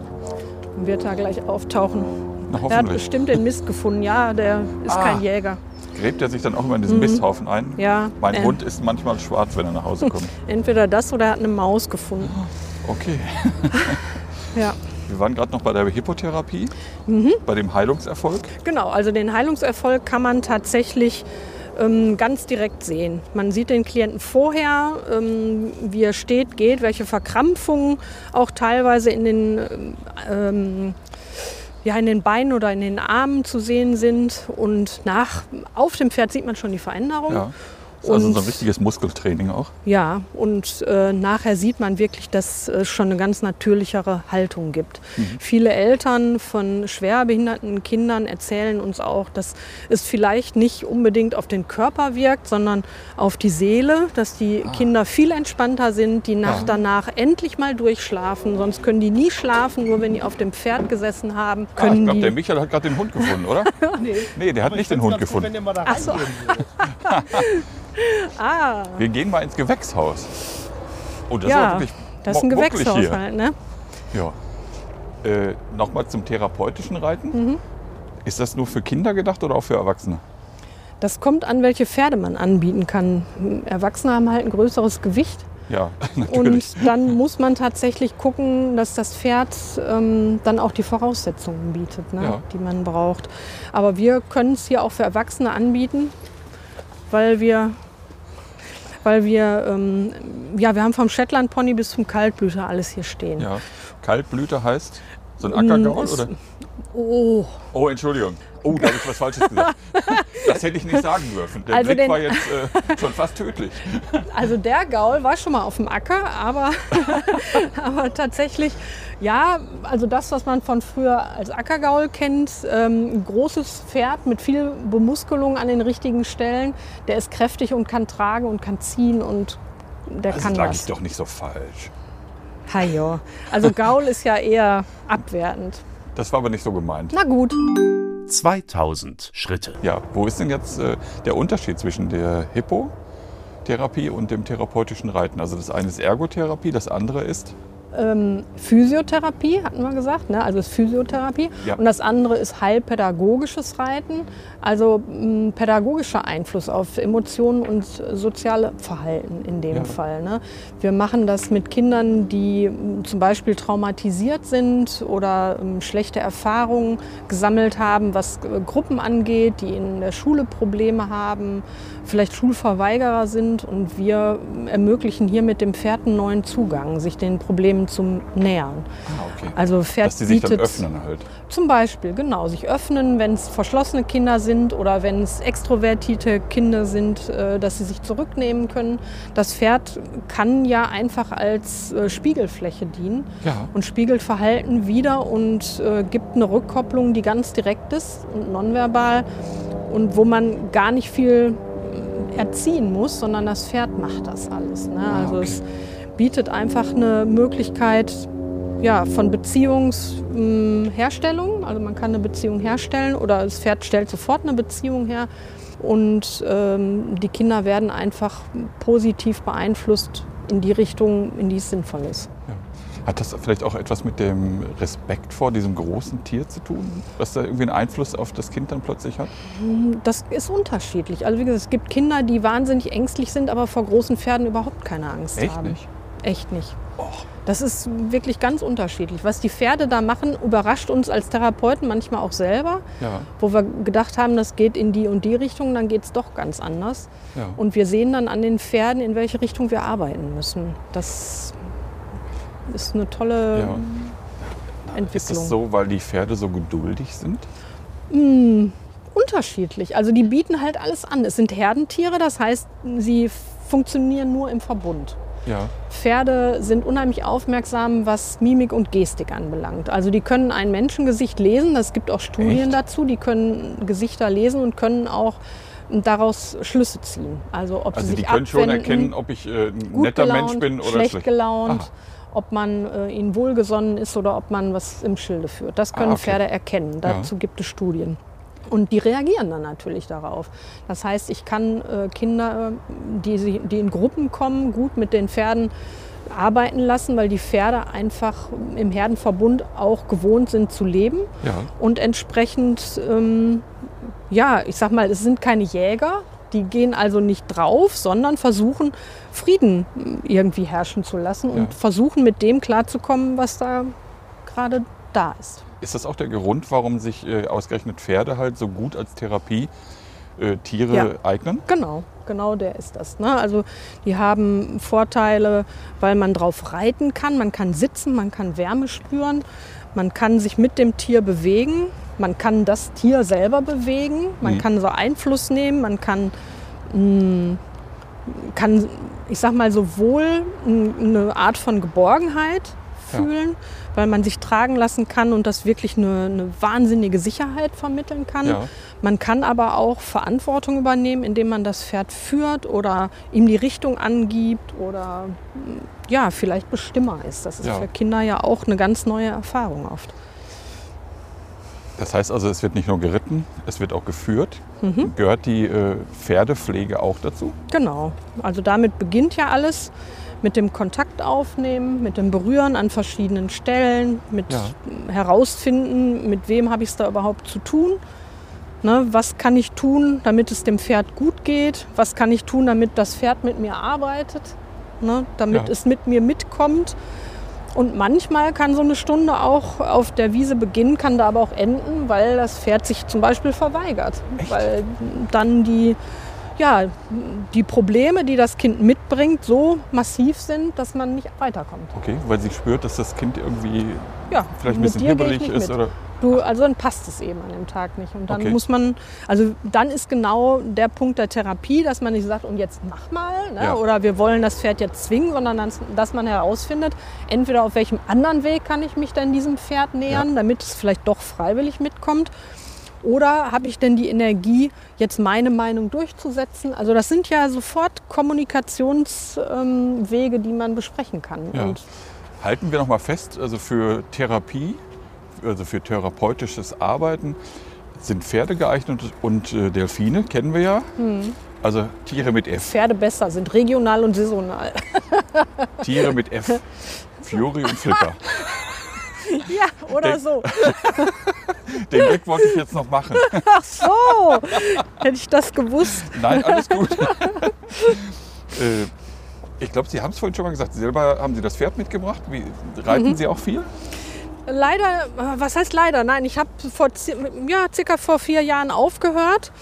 Dann wird er gleich auftauchen. Na, Der hat bestimmt den Mist gefunden. Ja, der ist Ah. kein Jäger. Gräbt er sich dann auch immer in diesen Misthaufen ein? Mhm. Ja, Mein äh. Hund ist manchmal schwarz, wenn er nach Hause kommt. Entweder das oder er hat eine Maus gefunden. Okay. Ja. Wir waren gerade noch bei der Hippotherapie, Mhm. bei dem Heilungserfolg. Genau, also den Heilungserfolg kann man tatsächlich ähm, ganz direkt sehen. Man sieht den Klienten vorher, ähm, wie er steht, geht, welche Verkrampfungen auch teilweise in den, ähm, ja, in den Beinen oder in den Armen zu sehen sind. Und nach, auf dem Pferd sieht man schon die Veränderung. Ja. Das ist also so ein richtiges Muskeltraining auch. Ja, und äh, nachher sieht man wirklich, dass es schon eine ganz natürlichere Haltung gibt. Viele Eltern von schwerbehinderten Kindern erzählen uns auch, dass es vielleicht nicht unbedingt auf den Körper wirkt, sondern auf die Seele, dass die Kinder viel entspannter sind, die Nacht Ja. danach endlich mal durchschlafen. Sonst können die nie schlafen, nur wenn die auf dem Pferd gesessen haben. Ah, ich Können glaube, der Michael hat gerade den Hund gefunden, oder? nee. Nee, der hat nicht den Hund gefunden. Wenn ihr mal da Ach so. Ah, Wir gehen mal ins Gewächshaus. Oh, das ja, ist wirklich das ist ein hier. Gewächshaushalt, ne? Ja. Äh, Nochmal zum therapeutischen Reiten. Mhm. Ist das nur für Kinder gedacht oder auch für Erwachsene? Das kommt an, welche Pferde man anbieten kann. Erwachsene haben halt ein größeres Gewicht. Ja, natürlich. Und dann muss man tatsächlich gucken, dass das Pferd ähm, dann auch die Voraussetzungen bietet, ne, Ja. die man braucht. Aber wir können es hier auch für Erwachsene anbieten, weil wir, weil wir, ähm, ja, wir haben vom Shetland Pony bis zum Kaltblüter alles hier stehen. Ja. Kaltblüte heißt so ein Ackergaul, oder? Oh, Oh, Entschuldigung. Oh, da habe ich was Falsches gesagt. Das hätte ich nicht sagen dürfen. Der Also Blick den- war jetzt äh, schon fast tödlich. Also der Gaul war schon mal auf dem Acker, aber, aber tatsächlich, ja, also das, was man von früher als Ackergaul kennt, ähm, ein großes Pferd mit viel Bemuskelung an den richtigen Stellen, der ist kräftig und kann tragen und kann ziehen und der Das kann lag ich was. doch nicht so falsch. Hajo. Also Gaul ist ja eher abwertend. Das war aber nicht so gemeint. Na gut. 2000 Schritte. Ja, wo ist denn jetzt äh, der Unterschied zwischen der Hippotherapie und dem therapeutischen Reiten? Also das eine ist Ergotherapie, das andere ist ähm, Physiotherapie, hatten wir gesagt, ne? also ist Physiotherapie. Ja. Und das andere ist heilpädagogisches Reiten, also m, pädagogischer Einfluss auf Emotionen und soziale Verhalten in dem Ja. Fall. Ne? Wir machen das mit Kindern, die m, zum Beispiel traumatisiert sind oder m, schlechte Erfahrungen gesammelt haben, was äh, Gruppen angeht, die in der Schule Probleme haben, vielleicht Schulverweigerer sind und wir m, ermöglichen hier mit dem Pferd einen neuen Zugang, sich den Problemen zum Nähern. ah, okay. Also Pferd dass die sich dann bietet öffnen halt. zum Beispiel, genau, sich öffnen, wenn es verschlossene Kinder sind oder wenn es extrovertierte Kinder sind, äh, dass sie sich zurücknehmen können. Das Pferd kann ja einfach als äh, Spiegelfläche dienen Ja. und spiegelt Verhalten wieder und äh, gibt eine Rückkopplung, die ganz direkt ist und nonverbal und wo man gar nicht viel erziehen muss, sondern das Pferd macht das alles. Ne? Ah, also okay. es bietet einfach eine Möglichkeit ja, von Beziehungsherstellung. Also man kann eine Beziehung herstellen oder das Pferd stellt sofort eine Beziehung her. Und ähm, die Kinder werden einfach positiv beeinflusst in die Richtung, in die es sinnvoll ist. Hat das vielleicht auch etwas mit dem Respekt vor diesem großen Tier zu tun? Was da irgendwie einen Einfluss auf das Kind dann plötzlich hat? Das ist unterschiedlich. Also wie gesagt, es gibt Kinder, die wahnsinnig ängstlich sind, aber vor großen Pferden überhaupt keine Angst Echt haben. nicht? Echt nicht. Och. Das ist wirklich ganz unterschiedlich. Was die Pferde da machen, überrascht uns als Therapeuten manchmal auch selber, Ja, wo wir gedacht haben, das geht in die und die Richtung, dann geht es doch ganz anders. ja. Und wir sehen dann an den Pferden, in welche Richtung wir arbeiten müssen. Das ist eine tolle ja. Entwicklung. Ist das so, weil die Pferde so geduldig sind? Mm, unterschiedlich. Also die bieten halt alles an. Es sind Herdentiere, das heißt, sie funktionieren nur im Verbund. Ja. Pferde sind unheimlich aufmerksam, was Mimik und Gestik anbelangt. Also die können ein Menschengesicht lesen. Es gibt auch Studien Echt? dazu. Die können Gesichter lesen und können auch daraus Schlüsse ziehen. Also ob Also sie die sich können schon abwenden, erkennen, ob ich äh, ein netter gelaunt, Mensch bin oder schlecht, schlecht. gelaunt, Ah. ob man äh, ihnen wohlgesonnen ist oder ob man was im Schilde führt. Das können Ah, okay. Pferde erkennen. Ja. Dazu gibt es Studien. Und die reagieren dann natürlich darauf. Das heißt, ich kann äh, Kinder, äh, die, die in Gruppen kommen, gut mit den Pferden arbeiten lassen, weil die Pferde einfach im Herdenverbund auch gewohnt sind zu leben Ja. und entsprechend, ähm, ja, ich sag mal, es sind keine Jäger, die gehen also nicht drauf, sondern versuchen Frieden äh, irgendwie herrschen zu lassen und Ja. versuchen mit dem klarzukommen, was da gerade da ist. Ist das auch der Grund, warum sich äh, ausgerechnet Pferde halt so gut als Therapie äh, Tiere Ja. eignen? Genau, genau der ist das. Ne? Also die haben Vorteile, weil man drauf reiten kann, man kann sitzen, man kann Wärme spüren, man kann sich mit dem Tier bewegen, man kann das Tier selber bewegen, man Mhm. kann so Einfluss nehmen, man kann, mh, kann ich sag mal, sowohl eine Art von Geborgenheit Ja. Weil man sich tragen lassen kann und das wirklich eine, eine wahnsinnige Sicherheit vermitteln kann. Ja. Man kann aber auch Verantwortung übernehmen, indem man das Pferd führt oder ihm die Richtung angibt oder ja, vielleicht Bestimmer ist. Das ist Ja. für Kinder ja auch eine ganz neue Erfahrung oft. Das heißt also, es wird nicht nur geritten, es wird auch geführt. Mhm. Gehört die äh, Pferdepflege auch dazu? Genau. Also damit beginnt ja alles. Mit dem Kontakt aufnehmen, mit dem Berühren an verschiedenen Stellen, mit Ja. herausfinden, mit wem habe ich es da überhaupt zu tun. Ne, was kann ich tun, damit es dem Pferd gut geht? Was kann ich tun, damit das Pferd mit mir arbeitet? Ne, damit Ja. es mit mir mitkommt? Und manchmal kann so eine Stunde auch auf der Wiese beginnen, kann da aber auch enden, weil das Pferd sich zum Beispiel verweigert. Echt? Weil dann die, ja, die Probleme, die das Kind mitbringt, so massiv sind, dass man nicht weiterkommt. Okay, weil sie spürt, dass das Kind irgendwie Ja, vielleicht ein bisschen hibbelig ist mit. oder Du, also dann passt es eben an dem Tag nicht. Und dann Okay. muss man, also dann ist genau der Punkt der Therapie, dass man nicht sagt, und jetzt mach mal, ne? Ja. oder wir wollen das Pferd jetzt zwingen, sondern dass, dass man herausfindet, entweder auf welchem anderen Weg kann ich mich denn diesem Pferd nähern, damit es vielleicht doch freiwillig mitkommt. Oder habe ich denn die Energie, jetzt meine Meinung durchzusetzen? Also das sind ja sofort Kommunikationswege, ähm, die man besprechen kann. Ja. Halten wir noch mal fest, also für Therapie, also für therapeutisches Arbeiten sind Pferde geeignet und äh, Delfine kennen wir ja. Hm. Also Tiere mit F. Pferde besser sind regional und saisonal. Tiere mit F. Fury und Flipper. Ja, oder Denk- so. Den Gag wollte ich jetzt noch machen. Ach so, hätte ich das gewusst. Nein, alles gut. äh, ich glaube, Sie haben es vorhin schon mal gesagt. Selber haben Sie das Pferd mitgebracht. Wie, reiten Mhm. Sie auch viel? Leider, was heißt leider? Nein, ich habe vor ja, circa vor vier Jahren aufgehört.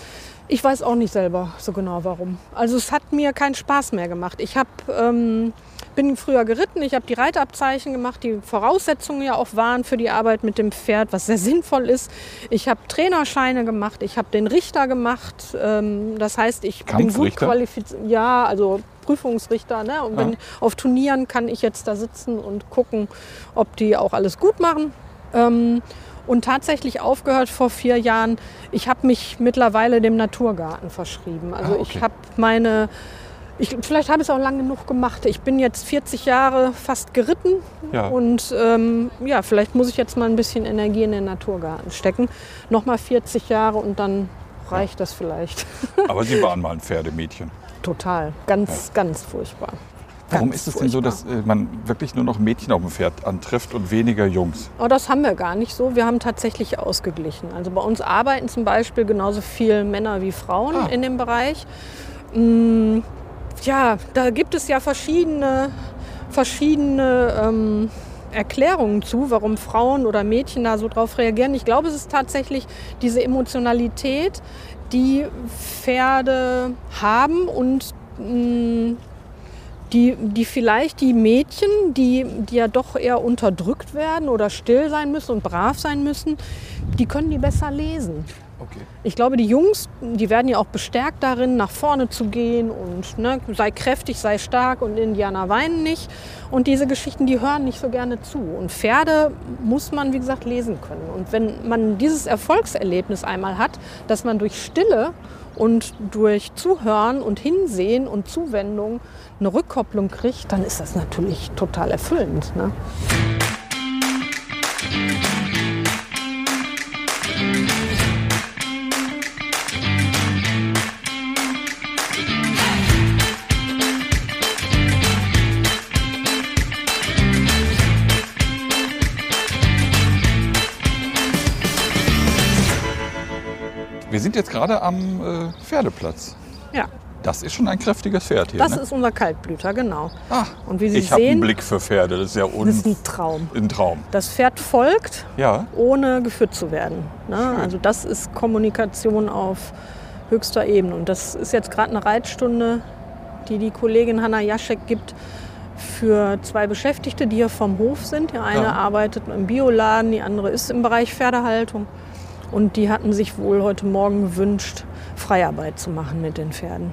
Ich weiß auch nicht selber so genau warum. Also es hat mir keinen Spaß mehr gemacht. Ich hab, ähm, bin früher geritten, ich habe die Reitabzeichen gemacht, die Voraussetzungen ja auch waren für die Arbeit mit dem Pferd, was sehr sinnvoll ist. Ich habe Trainerscheine gemacht, ich habe den Richter gemacht. Ähm, das heißt, ich bin gut qualifiziert. Ja, also Prüfungsrichter. Ne? Und wenn Ja. auf Turnieren kann ich jetzt da sitzen und gucken, ob die auch alles gut machen. Ähm, und tatsächlich aufgehört vor vier Jahren. Ich habe mich mittlerweile dem Naturgarten verschrieben. Also Ah, okay. ich habe meine, ich, vielleicht habe ich es auch lange genug gemacht. Ich bin jetzt 40 Jahre fast geritten Ja. und ähm, ja, vielleicht muss ich jetzt mal ein bisschen Energie in den Naturgarten stecken. Nochmal 40 Jahre und dann reicht das vielleicht. Aber Sie waren mal ein Pferdemädchen. Total, ganz, ganz furchtbar. Warum Ganz ist es denn so, dass äh, man wirklich nur noch Mädchen auf dem Pferd antrifft und weniger Jungs? Aber das haben wir gar nicht so. Wir haben tatsächlich ausgeglichen. Also bei uns arbeiten zum Beispiel genauso viel Männer wie Frauen Ah. in dem Bereich. Mm, ja, da gibt es ja verschiedene, verschiedene ähm, Erklärungen zu, warum Frauen oder Mädchen da so drauf reagieren. Ich glaube, es ist tatsächlich diese Emotionalität, die Pferde haben und mm, die, die vielleicht die Mädchen, die, die ja doch eher unterdrückt werden oder still sein müssen und brav sein müssen, die können die besser lesen. Okay. Ich glaube, die Jungs, die werden ja auch bestärkt darin, nach vorne zu gehen und ne, sei kräftig, sei stark und Indianer weinen nicht. Und diese Geschichten, die hören nicht so gerne zu. Und Pferde muss man, wie gesagt, lesen können. Und wenn man dieses Erfolgserlebnis einmal hat, dass man durch Stille und durch Zuhören und Hinsehen und Zuwendung eine Rückkopplung kriegt, dann ist das natürlich total erfüllend. Ne? Wir sind jetzt gerade am äh, Pferdeplatz. Ja, Das ist schon ein kräftiges Pferd hier. das ne? ist unser Kaltblüter, genau. ah, Und wie Sie ich habe einen Blick für Pferde. Das ist ja un das ist ein Traum. ein Traum. Das Pferd folgt, Ja, ohne geführt zu werden. Ne? Also das ist Kommunikation auf höchster Ebene. Und das ist jetzt gerade eine Reitstunde, die die Kollegin Hanna Jaschek gibt für zwei Beschäftigte, die hier vom Hof sind. Die eine Ja. arbeitet im Bioladen, die andere ist im Bereich Pferdehaltung. Und die hatten sich wohl heute Morgen gewünscht, Freiarbeit zu machen mit den Pferden.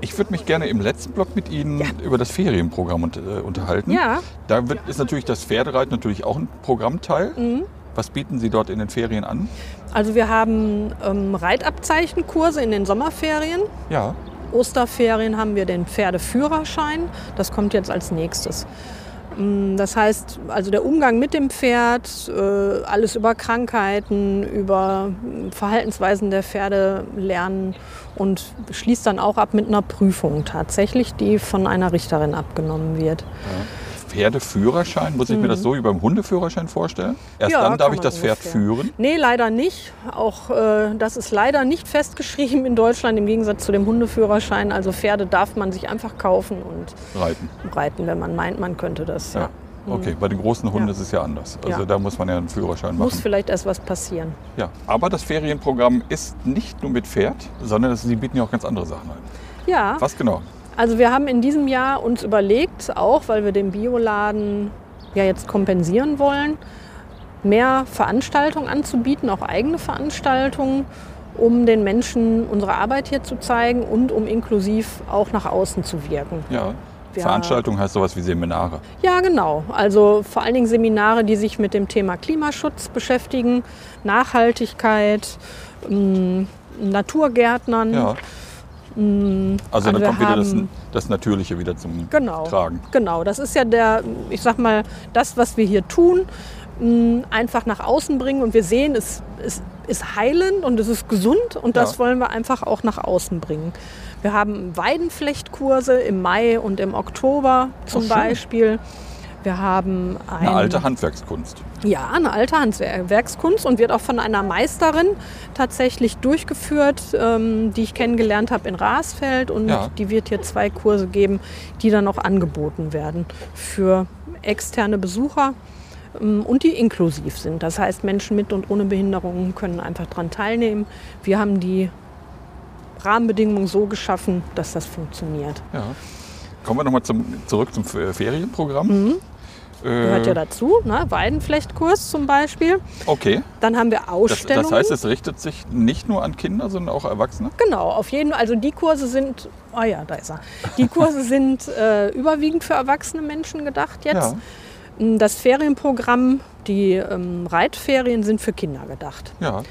ich würde mich gerne im letzten Block mit Ihnen über das Ferienprogramm äh, unterhalten. Ja, Da wird, ist natürlich das Pferdereiten natürlich auch ein Programmteil. Mhm. Was bieten Sie dort in den Ferien an? also wir haben ähm, Reitabzeichenkurse in den Sommerferien. Ja, Osterferien haben wir den Pferdeführerschein. Das kommt jetzt als nächstes. Mm, Das heißt, also der Umgang mit dem Pferd, äh, alles über Krankheiten, über mm, Verhaltensweisen der Pferde lernen und schließt dann auch ab mit einer Prüfung tatsächlich, die von einer Richterin abgenommen wird. Pferdeführerschein, muss ich mir das so wie beim Hundeführerschein vorstellen? Erst Mhm. Ja, dann darf ich das Pferd ungefähr. führen. Nee, leider nicht. Auch äh, das ist leider nicht festgeschrieben in Deutschland im Gegensatz zu dem Hundeführerschein. Also Pferde darf man sich einfach kaufen und Reiten. reiten, wenn man meint, man könnte das. Ja. Ja. Okay, bei den großen Hunden Ja. ist es ja anders. Also Ja. da muss man ja einen Führerschein Muss machen. vielleicht erst was passieren. Ja. Aber das Ferienprogramm ist nicht nur mit Pferd, sondern sie bieten ja auch ganz andere Sachen an. Ja, Was genau? Also wir haben in diesem Jahr uns überlegt, auch weil wir den Bioladen ja jetzt kompensieren wollen, mehr Veranstaltungen anzubieten, auch eigene Veranstaltungen, um den Menschen unsere Arbeit hier zu zeigen und um inklusiv auch nach außen zu wirken. Ja. Wir- Veranstaltung heißt sowas wie Seminare. Ja, genau. Also vor allen Dingen Seminare, die sich mit dem Thema Klimaschutz beschäftigen, Nachhaltigkeit, ähm, Naturgärtnern. Ja. Mm, Also, Also dann kommt wieder das, das Natürliche wieder zum Genau. Tragen. Genau, das ist ja der, ich sag mal, das, was wir hier tun, mh, einfach nach außen bringen und wir sehen, es, es ist heilend und es ist gesund und das Ja. wollen wir einfach auch nach außen bringen. Wir haben Weidenflechtkurse im Mai und im Oktober zum schön. Beispiel. Wir haben ein, Eine alte Handwerkskunst. ja, eine alte Handwerkskunst und wird auch von einer Meisterin tatsächlich durchgeführt, ähm, die ich kennengelernt habe in Rasfeld. Und Ja. die wird hier zwei Kurse geben, die dann auch angeboten werden für externe Besucher ähm, und die inklusiv sind. Das heißt, Menschen mit und ohne Behinderungen können einfach daran teilnehmen. Wir haben die Rahmenbedingungen so geschaffen, dass das funktioniert. Ja. Kommen wir nochmal zurück zum Ferienprogramm. Mhm. Äh, Gehört ja dazu, ne? Weidenflechtkurs zum Beispiel. Okay. Dann haben wir Das, Ausstellungen. das heißt, es richtet sich nicht nur an Kinder, sondern auch Erwachsene? Genau, auf jeden Fall. Also die Kurse sind, ah ja, da ist er. Die Kurse sind äh, überwiegend für erwachsene Menschen gedacht jetzt. Ja. Das Ferienprogramm, die ähm, Reitferien sind für Kinder gedacht. Ja.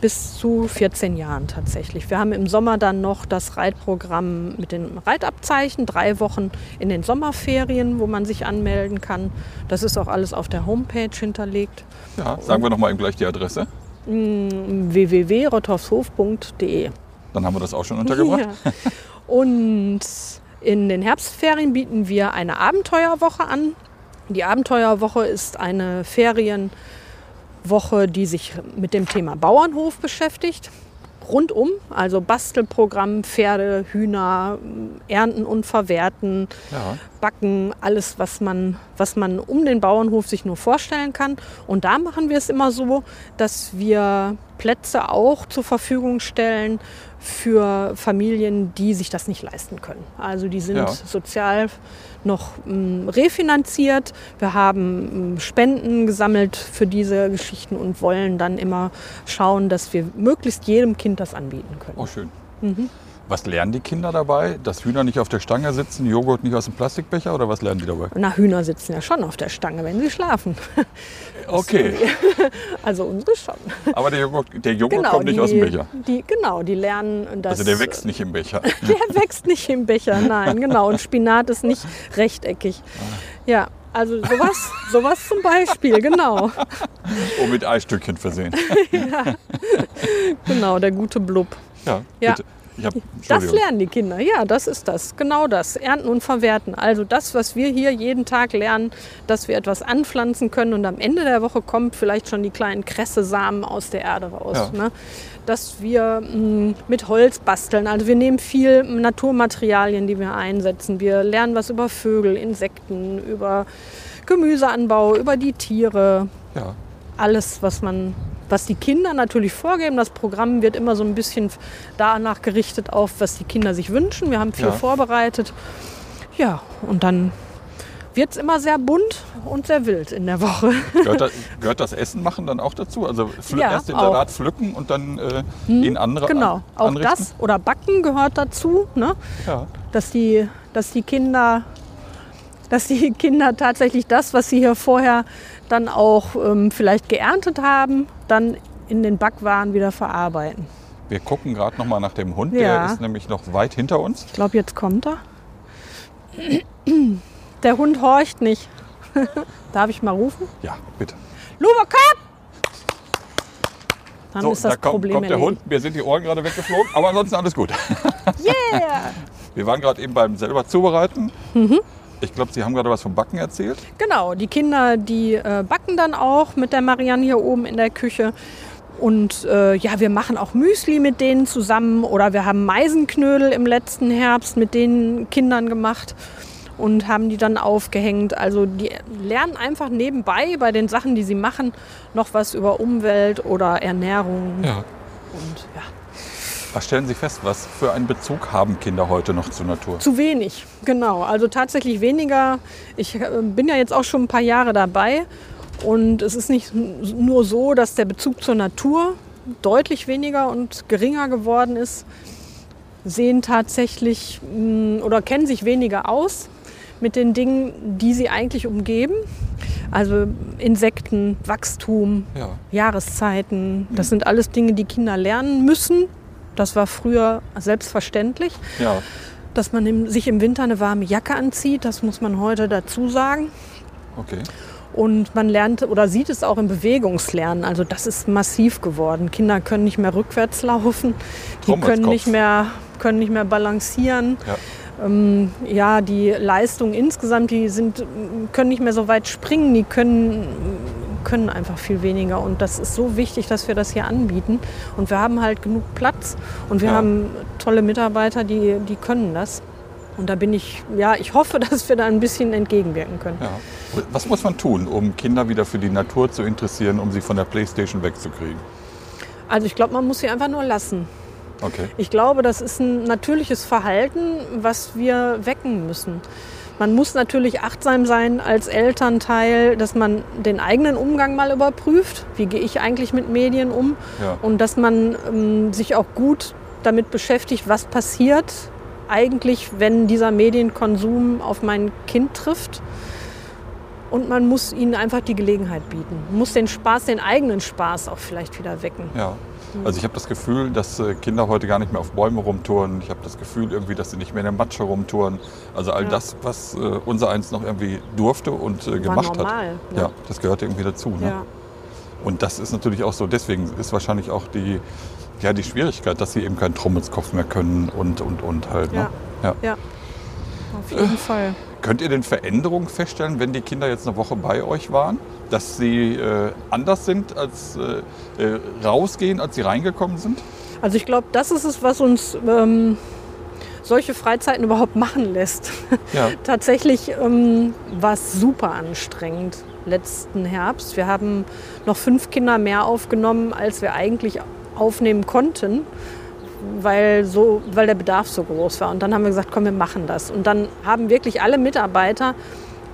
Bis zu 14 Jahren tatsächlich. Wir haben im Sommer dann noch das Reitprogramm mit den Reitabzeichen, drei Wochen in den Sommerferien, wo man sich anmelden kann. Das ist auch alles auf der Homepage hinterlegt. ja. Sagen wir nochmal eben gleich die Adresse. www.rothoffshof.de Dann haben wir das auch schon untergebracht. Ja. Und in den Herbstferien bieten wir eine Abenteuerwoche an. Die Abenteuerwoche ist eine Ferienwoche, die sich mit dem Thema Bauernhof beschäftigt. Rundum, also Bastelprogramm, Pferde, Hühner, Ernten und Verwerten, Ja. Backen, alles, was man, was man um den Bauernhof sich nur vorstellen kann. Und da machen wir es immer so, dass wir Plätze auch zur Verfügung stellen für Familien, die sich das nicht leisten können. Also die sind Ja. sozial noch mh, refinanziert. Wir haben mh, Spenden gesammelt für diese Geschichten und wollen dann immer schauen, dass wir möglichst jedem Kind das anbieten können. Oh, schön. Mhm. Was lernen die Kinder dabei? Dass Hühner nicht auf der Stange sitzen, Joghurt nicht aus dem Plastikbecher oder was lernen die dabei? Na, Hühner sitzen ja schon auf der Stange, wenn sie schlafen. Okay, Also unsere schon. aber der Joghurt, der Joghurt kommt nicht die, aus dem Becher. Die, genau, die lernen das. Also der wächst nicht im Becher. Der wächst nicht im Becher, nein, genau. Und Spinat ist nicht rechteckig. Ja, also sowas, sowas zum Beispiel, genau. Oh, mit Eistückchen versehen. Genau, der gute Blub. Ja, Ja. bitte. Hab, Das lernen die Kinder, ja, das ist das, genau das. Ernten und verwerten. Also das, was wir hier jeden Tag lernen, dass wir etwas anpflanzen können und am Ende der Woche kommt vielleicht schon die kleinen Kresse-Samen aus der Erde raus. Ja. Ne? Dass wir mh, mit Holz basteln. Also wir nehmen viel Naturmaterialien, die wir einsetzen. Wir lernen was über Vögel, Insekten, über Gemüseanbau, über die Tiere Ja. alles, was man, was die Kinder natürlich vorgeben. Das Programm wird immer so ein bisschen danach gerichtet auf, was die Kinder sich wünschen. Wir haben viel Ja. vorbereitet. Ja, und dann wird es immer sehr bunt und sehr wild in der Woche. Gehört, das, gehört das Essen machen dann auch dazu? Also Ja, erst den. Hm, Salat pflücken und dann äh, ihn andere genau, auch anrichten? das oder Backen gehört dazu, ne? Ja. dass, die, dass die Kinder dass die Kinder tatsächlich das, was sie hier vorher dann auch ähm, vielleicht geerntet haben, dann in den Backwaren wieder verarbeiten. Wir gucken gerade noch mal nach dem Hund. Ja. Der ist nämlich noch weit hinter uns. Ich glaube, jetzt kommt er. Der Hund horcht nicht. Darf ich mal rufen? Ja, bitte. Luber Cup! Dann So, ist das da kommt, Problem kommt der erledigt. Hund. Mir sind die Ohren gerade weggeflogen, aber ansonsten alles gut. Yeah! Wir waren gerade eben beim selber zubereiten. Mhm. Ich glaube, Sie haben gerade was vom Backen erzählt. Genau, die Kinder, die äh, backen dann auch mit der Marianne hier oben in der Küche. Und äh, ja, wir machen auch Müsli mit denen zusammen oder wir haben Meisenknödel im letzten Herbst mit den Kindern gemacht und haben die dann aufgehängt. Also die lernen einfach nebenbei bei den Sachen, die sie machen, noch was über Umwelt oder Ernährung. Ja. Und ja, Was stellen Sie fest, was für einen Bezug haben Kinder heute noch zur Natur? Zu wenig, genau. Also tatsächlich weniger. Ich äh, bin ja jetzt auch schon ein paar Jahre dabei und es ist nicht nur so, dass der Bezug zur Natur deutlich weniger und geringer geworden ist. Sehen tatsächlich mh, oder kennen sich weniger aus mit den Dingen, die sie eigentlich umgeben. Also Insekten, Wachstum, Ja. Jahreszeiten. Das sind alles Dinge, die Kinder lernen müssen. Das war früher selbstverständlich. Ja. Dass man im, sich im Winter eine warme Jacke anzieht, das muss man heute dazu sagen. Okay. Und man lernt oder sieht es auch im Bewegungslernen. Also das ist massiv geworden. Kinder können nicht mehr rückwärts laufen, die können nicht mehr, können nicht mehr balancieren. Ja. Ähm, ja, die Leistungen insgesamt, die sind, können nicht mehr so weit springen, die können, können einfach viel weniger. Und das ist so wichtig, dass wir das hier anbieten. Und wir haben halt genug Platz und wir Ja. haben tolle Mitarbeiter, die, die können das. Und da bin ich, ja, ich hoffe, dass wir da ein bisschen entgegenwirken können. ja. Was muss man tun, um Kinder wieder für die Natur zu interessieren, um sie von der Playstation wegzukriegen? Also ich glaube, man muss sie einfach nur lassen. Okay. Ich glaube, das ist ein natürliches Verhalten, was wir wecken müssen. Man muss natürlich achtsam sein als Elternteil, dass man den eigenen Umgang mal überprüft. Wie gehe ich eigentlich mit Medien um? Ja. Und dass man ähm, sich auch gut damit beschäftigt, was passiert eigentlich, wenn dieser Medienkonsum auf mein Kind trifft. Und man muss ihnen einfach die Gelegenheit bieten. Man muss den Spaß, den eigenen Spaß auch vielleicht wieder wecken. Ja. Also ich habe das Gefühl, dass äh, Kinder heute gar nicht mehr auf Bäume rumtouren. Ich habe das Gefühl irgendwie, dass sie nicht mehr in der Matsche rumtouren. Also all Ja. das, was äh, unser eins noch irgendwie durfte und äh, gemacht normal, hat. ne? Ja, das gehört irgendwie dazu. Ne? Ja. Und das ist natürlich auch so. Deswegen ist wahrscheinlich auch die, ja, die Schwierigkeit, dass sie eben keinen Trommelskopf mehr können und und und halt. Ne? Ja. Ja. Ja, auf jeden Fall. Könnt ihr denn Veränderungen feststellen, wenn die Kinder jetzt eine Woche bei euch waren? Dass sie äh, anders sind, als äh, äh, rausgehen, als sie reingekommen sind? Also ich glaube, das ist es, was uns ähm, solche Freizeiten überhaupt machen lässt. Ja. Tatsächlich ähm, war es super anstrengend letzten Herbst. Wir haben noch fünf Kinder mehr aufgenommen, als wir eigentlich aufnehmen konnten, weil, so, weil der Bedarf so groß war. Und dann haben wir gesagt, komm, wir machen das. Und dann haben wirklich alle Mitarbeiter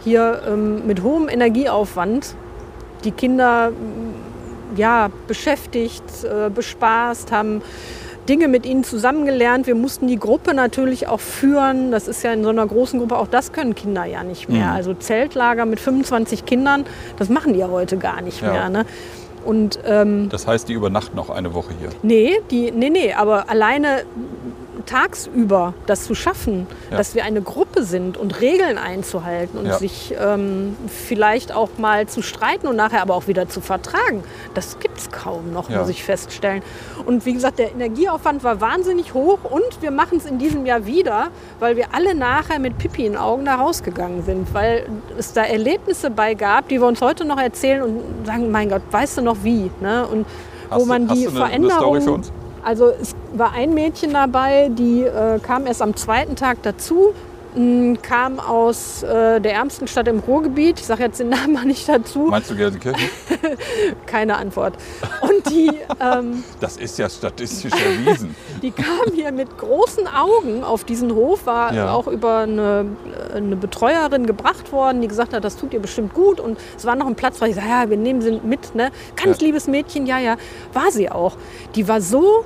hier ähm, mit hohem Energieaufwand die Kinder mm, ja, beschäftigt, äh, bespaßt, haben Dinge mit ihnen zusammengelernt. Wir mussten die Gruppe natürlich auch führen. Das ist ja in so einer großen Gruppe, auch das können Kinder ja nicht mehr. Mhm. Also Zeltlager mit 25 Kindern, das machen die ja heute gar nicht Ja. mehr. Ne? Und ähm, Das heißt, die übernachten noch eine Woche hier. Nee, die, nee, nee, aber alleine tagsüber das zu schaffen, Ja. dass wir eine Gruppe sind und Regeln einzuhalten und Ja. sich ähm, vielleicht auch mal zu streiten und nachher aber auch wieder zu vertragen, das gibt es kaum noch, Ja. muss ich feststellen. Und wie gesagt, der Energieaufwand war wahnsinnig hoch und wir machen es in diesem Jahr wieder, weil wir alle nachher mit Pipi in den Augen da rausgegangen sind, weil es da Erlebnisse bei gab, die wir uns heute noch erzählen und sagen, mein Gott, weißt du noch wie? Ne? Und Hast wo man du, die Veränderung Story für uns? Also es war ein Mädchen dabei, die äh, kam erst am zweiten Tag dazu, kam aus äh, der ärmsten Stadt im Ruhrgebiet. Ich sage jetzt den Namen mal nicht dazu, Meinst du Gelsenkirchen? keine Antwort. Und die, ähm, Das ist ja statistisch erwiesen. die kam hier mit großen Augen auf diesen Hof, war Ja. auch über eine, eine Betreuerin gebracht worden, die gesagt hat, das tut ihr bestimmt gut. Und es war noch ein Platz, weil ich sage, ja, wir nehmen sie mit. Ne? Ganz Ja. liebes Mädchen, ja, ja, war sie auch. Die war so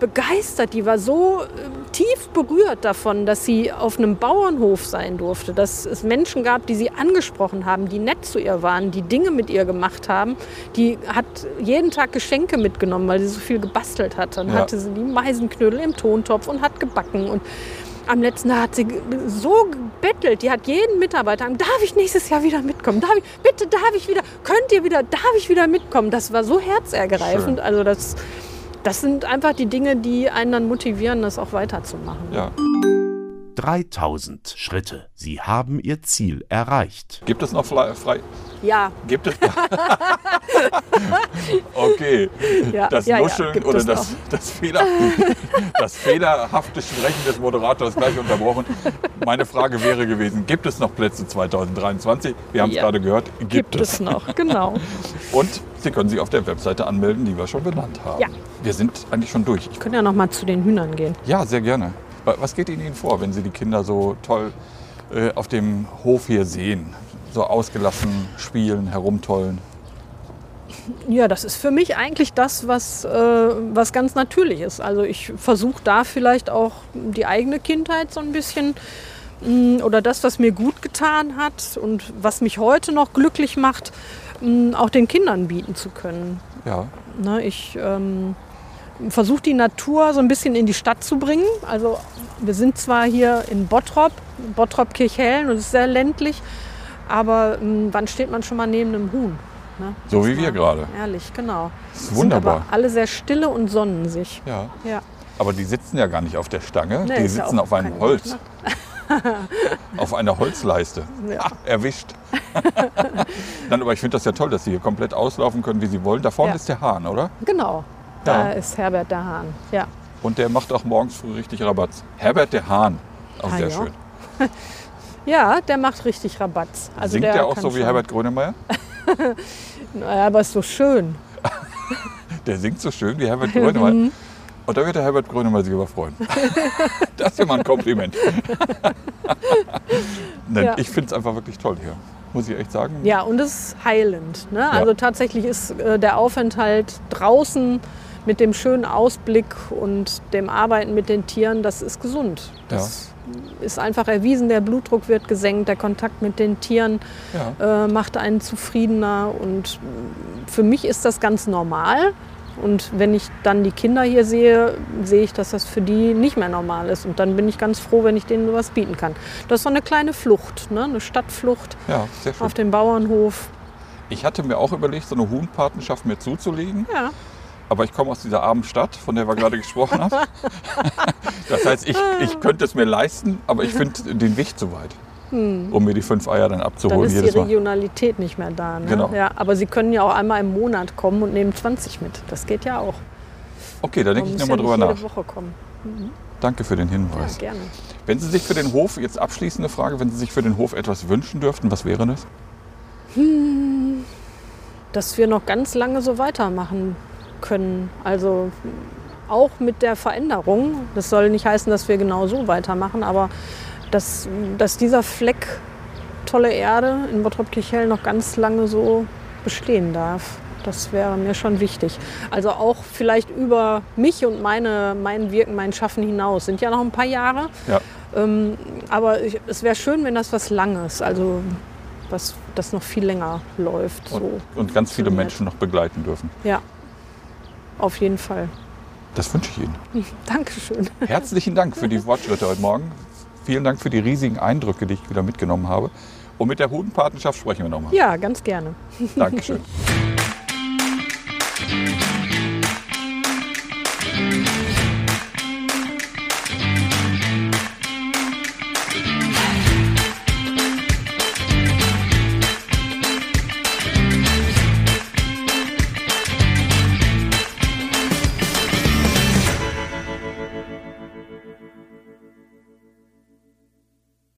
begeistert, die war so äh, tief berührt davon, dass sie auf einem Bauernhof sein durfte, dass es Menschen gab, die sie angesprochen haben, die nett zu ihr waren, die Dinge mit ihr gemacht haben. Die hat jeden Tag Geschenke mitgenommen, weil sie so viel gebastelt hat. Dann Ja. hatte sie die Meisenknödel im Tontopf und hat gebacken. Und Am letzten Tag hat sie so gebettelt. Die hat jeden Mitarbeiter, darf ich nächstes Jahr wieder mitkommen? Darf ich, bitte darf ich wieder, könnt ihr wieder, darf ich wieder mitkommen? Das war so herzergreifend. Schön. Also das, das sind einfach die Dinge, die einen dann motivieren, das auch weiterzumachen. Ja. 3000 Schritte. Sie haben Ihr Ziel erreicht. Gibt es noch frei? frei Ja, gibt es? okay. Ja, das ja, ja, Nuscheln gibt oder es das, noch. das, Fehler, das fehlerhafte Sprechen des Moderators gleich unterbrochen. Meine Frage wäre gewesen, gibt es noch Plätze 2023? Wir haben es Ja. gerade gehört, gibt, gibt es noch, genau. Und Sie können sich auf der Webseite anmelden, die wir schon benannt haben. Ja. Wir sind eigentlich schon durch. Ich, Können ja noch mal zu den Hühnern gehen. ja, sehr gerne. Wa- Was geht Ihnen vor, wenn Sie die Kinder so toll äh, auf dem Hof hier sehen? So ausgelassen spielen, herumtollen. Ja, das ist für mich eigentlich das, was, äh, was ganz natürlich ist. Also ich versuche da vielleicht auch die eigene Kindheit so ein bisschen mh, oder das, was mir gut getan hat und was mich heute noch glücklich macht, mh, auch den Kindern bieten zu können. Ja, Ne, ich ähm, versuche die Natur so ein bisschen in die Stadt zu bringen. Also wir sind zwar hier in Bottrop, Bottrop Kirchhellen und es ist sehr ländlich, aber mh, wann steht man schon mal neben einem Huhn? Ne? so wie wir gerade. Ehrlich, genau. Ist Sind wunderbar. aber alle sehr stille und sonnen sich. Ja. Ja. Aber die sitzen ja gar nicht auf der Stange, Nee, die ja sitzen auf einem Holz. Geschmack. auf einer Holzleiste. Ja. Ah, erwischt. Dann, aber ich finde das ja toll, dass sie hier komplett auslaufen können, wie sie wollen. Da vorne ist der Hahn, oder? Genau. Da Ja. ist Herbert der Hahn. Ja. Und der macht auch morgens früh richtig Rabatz. Herbert der Hahn. Auch Ah, sehr ja. schön. ja, der macht richtig Rabatz. Also Singt der der auch so wie schon- Herbert Grönemeyer? Naja, aber ist so schön. Der singt so schön wie Herbert Grönemeyer. Mhm. Und da wird der Herbert Grönemeyer sich aber freuen. das ist ja mal ein Kompliment. Nein, Ja. Ich finde es einfach wirklich toll hier. Muss ich echt sagen. Ja, und es ist heilend. Ne? Also tatsächlich ist äh, der Aufenthalt draußen mit dem schönen Ausblick und dem Arbeiten mit den Tieren, das ist gesund. Das ist einfach erwiesen, der Blutdruck wird gesenkt, der Kontakt mit den Tieren Ja. äh, macht einen zufriedener und für mich ist das ganz normal. Und wenn ich dann die Kinder hier sehe, sehe ich, dass das für die nicht mehr normal ist. Und dann bin ich ganz froh, wenn ich denen sowas bieten kann. Das ist so eine kleine Flucht, ne? eine Stadtflucht ja, auf dem Bauernhof. Ich hatte mir auch überlegt, so eine Huhnpatenschaft mir zuzulegen. Ja, Aber ich komme aus dieser armen Stadt, von der wir gerade gesprochen haben. Das heißt, ich, ich könnte es mir leisten, aber ich finde den Weg zu weit, um mir die fünf Eier dann dann abzuholen ist die jedes Mal. Regionalität nicht mehr da. Ne? Genau. Ja, aber Sie können ja auch einmal im Monat kommen und nehmen 20 mit. Das geht ja auch. Okay, da denke ich nochmal ja drüber nach. Woche kommen. Danke für den Ja, Hinweis. gerne. Wenn Sie sich für den Hof, jetzt abschließende Frage, wenn Sie sich für den Hof etwas wünschen dürften, was wäre das? dass wir noch ganz lange so weitermachen können. Also auch mit der Veränderung. Das soll nicht heißen, dass wir genau so weitermachen, aber dass, dass dieser Fleck tolle Erde in Bottrop-Kirchhell noch ganz lange so bestehen darf. Das wäre mir schon wichtig. Also auch vielleicht über mich und meine, mein Wirken, mein Schaffen hinaus. Sind ja noch ein paar Jahre. Ja, Ähm, aber ich, es wäre schön, wenn das was Langes, also was das noch viel länger läuft. So. und, und ganz viele. Menschen noch begleiten dürfen. Ja, auf jeden Fall. Das wünsche ich Ihnen. Dankeschön. Herzlichen Dank für die Fortschritte heute Morgen. Vielen Dank für die riesigen Eindrücke, die ich wieder mitgenommen habe. Und mit der Huhnpatenschaft sprechen wir nochmal. Ja, ganz gerne. Dankeschön.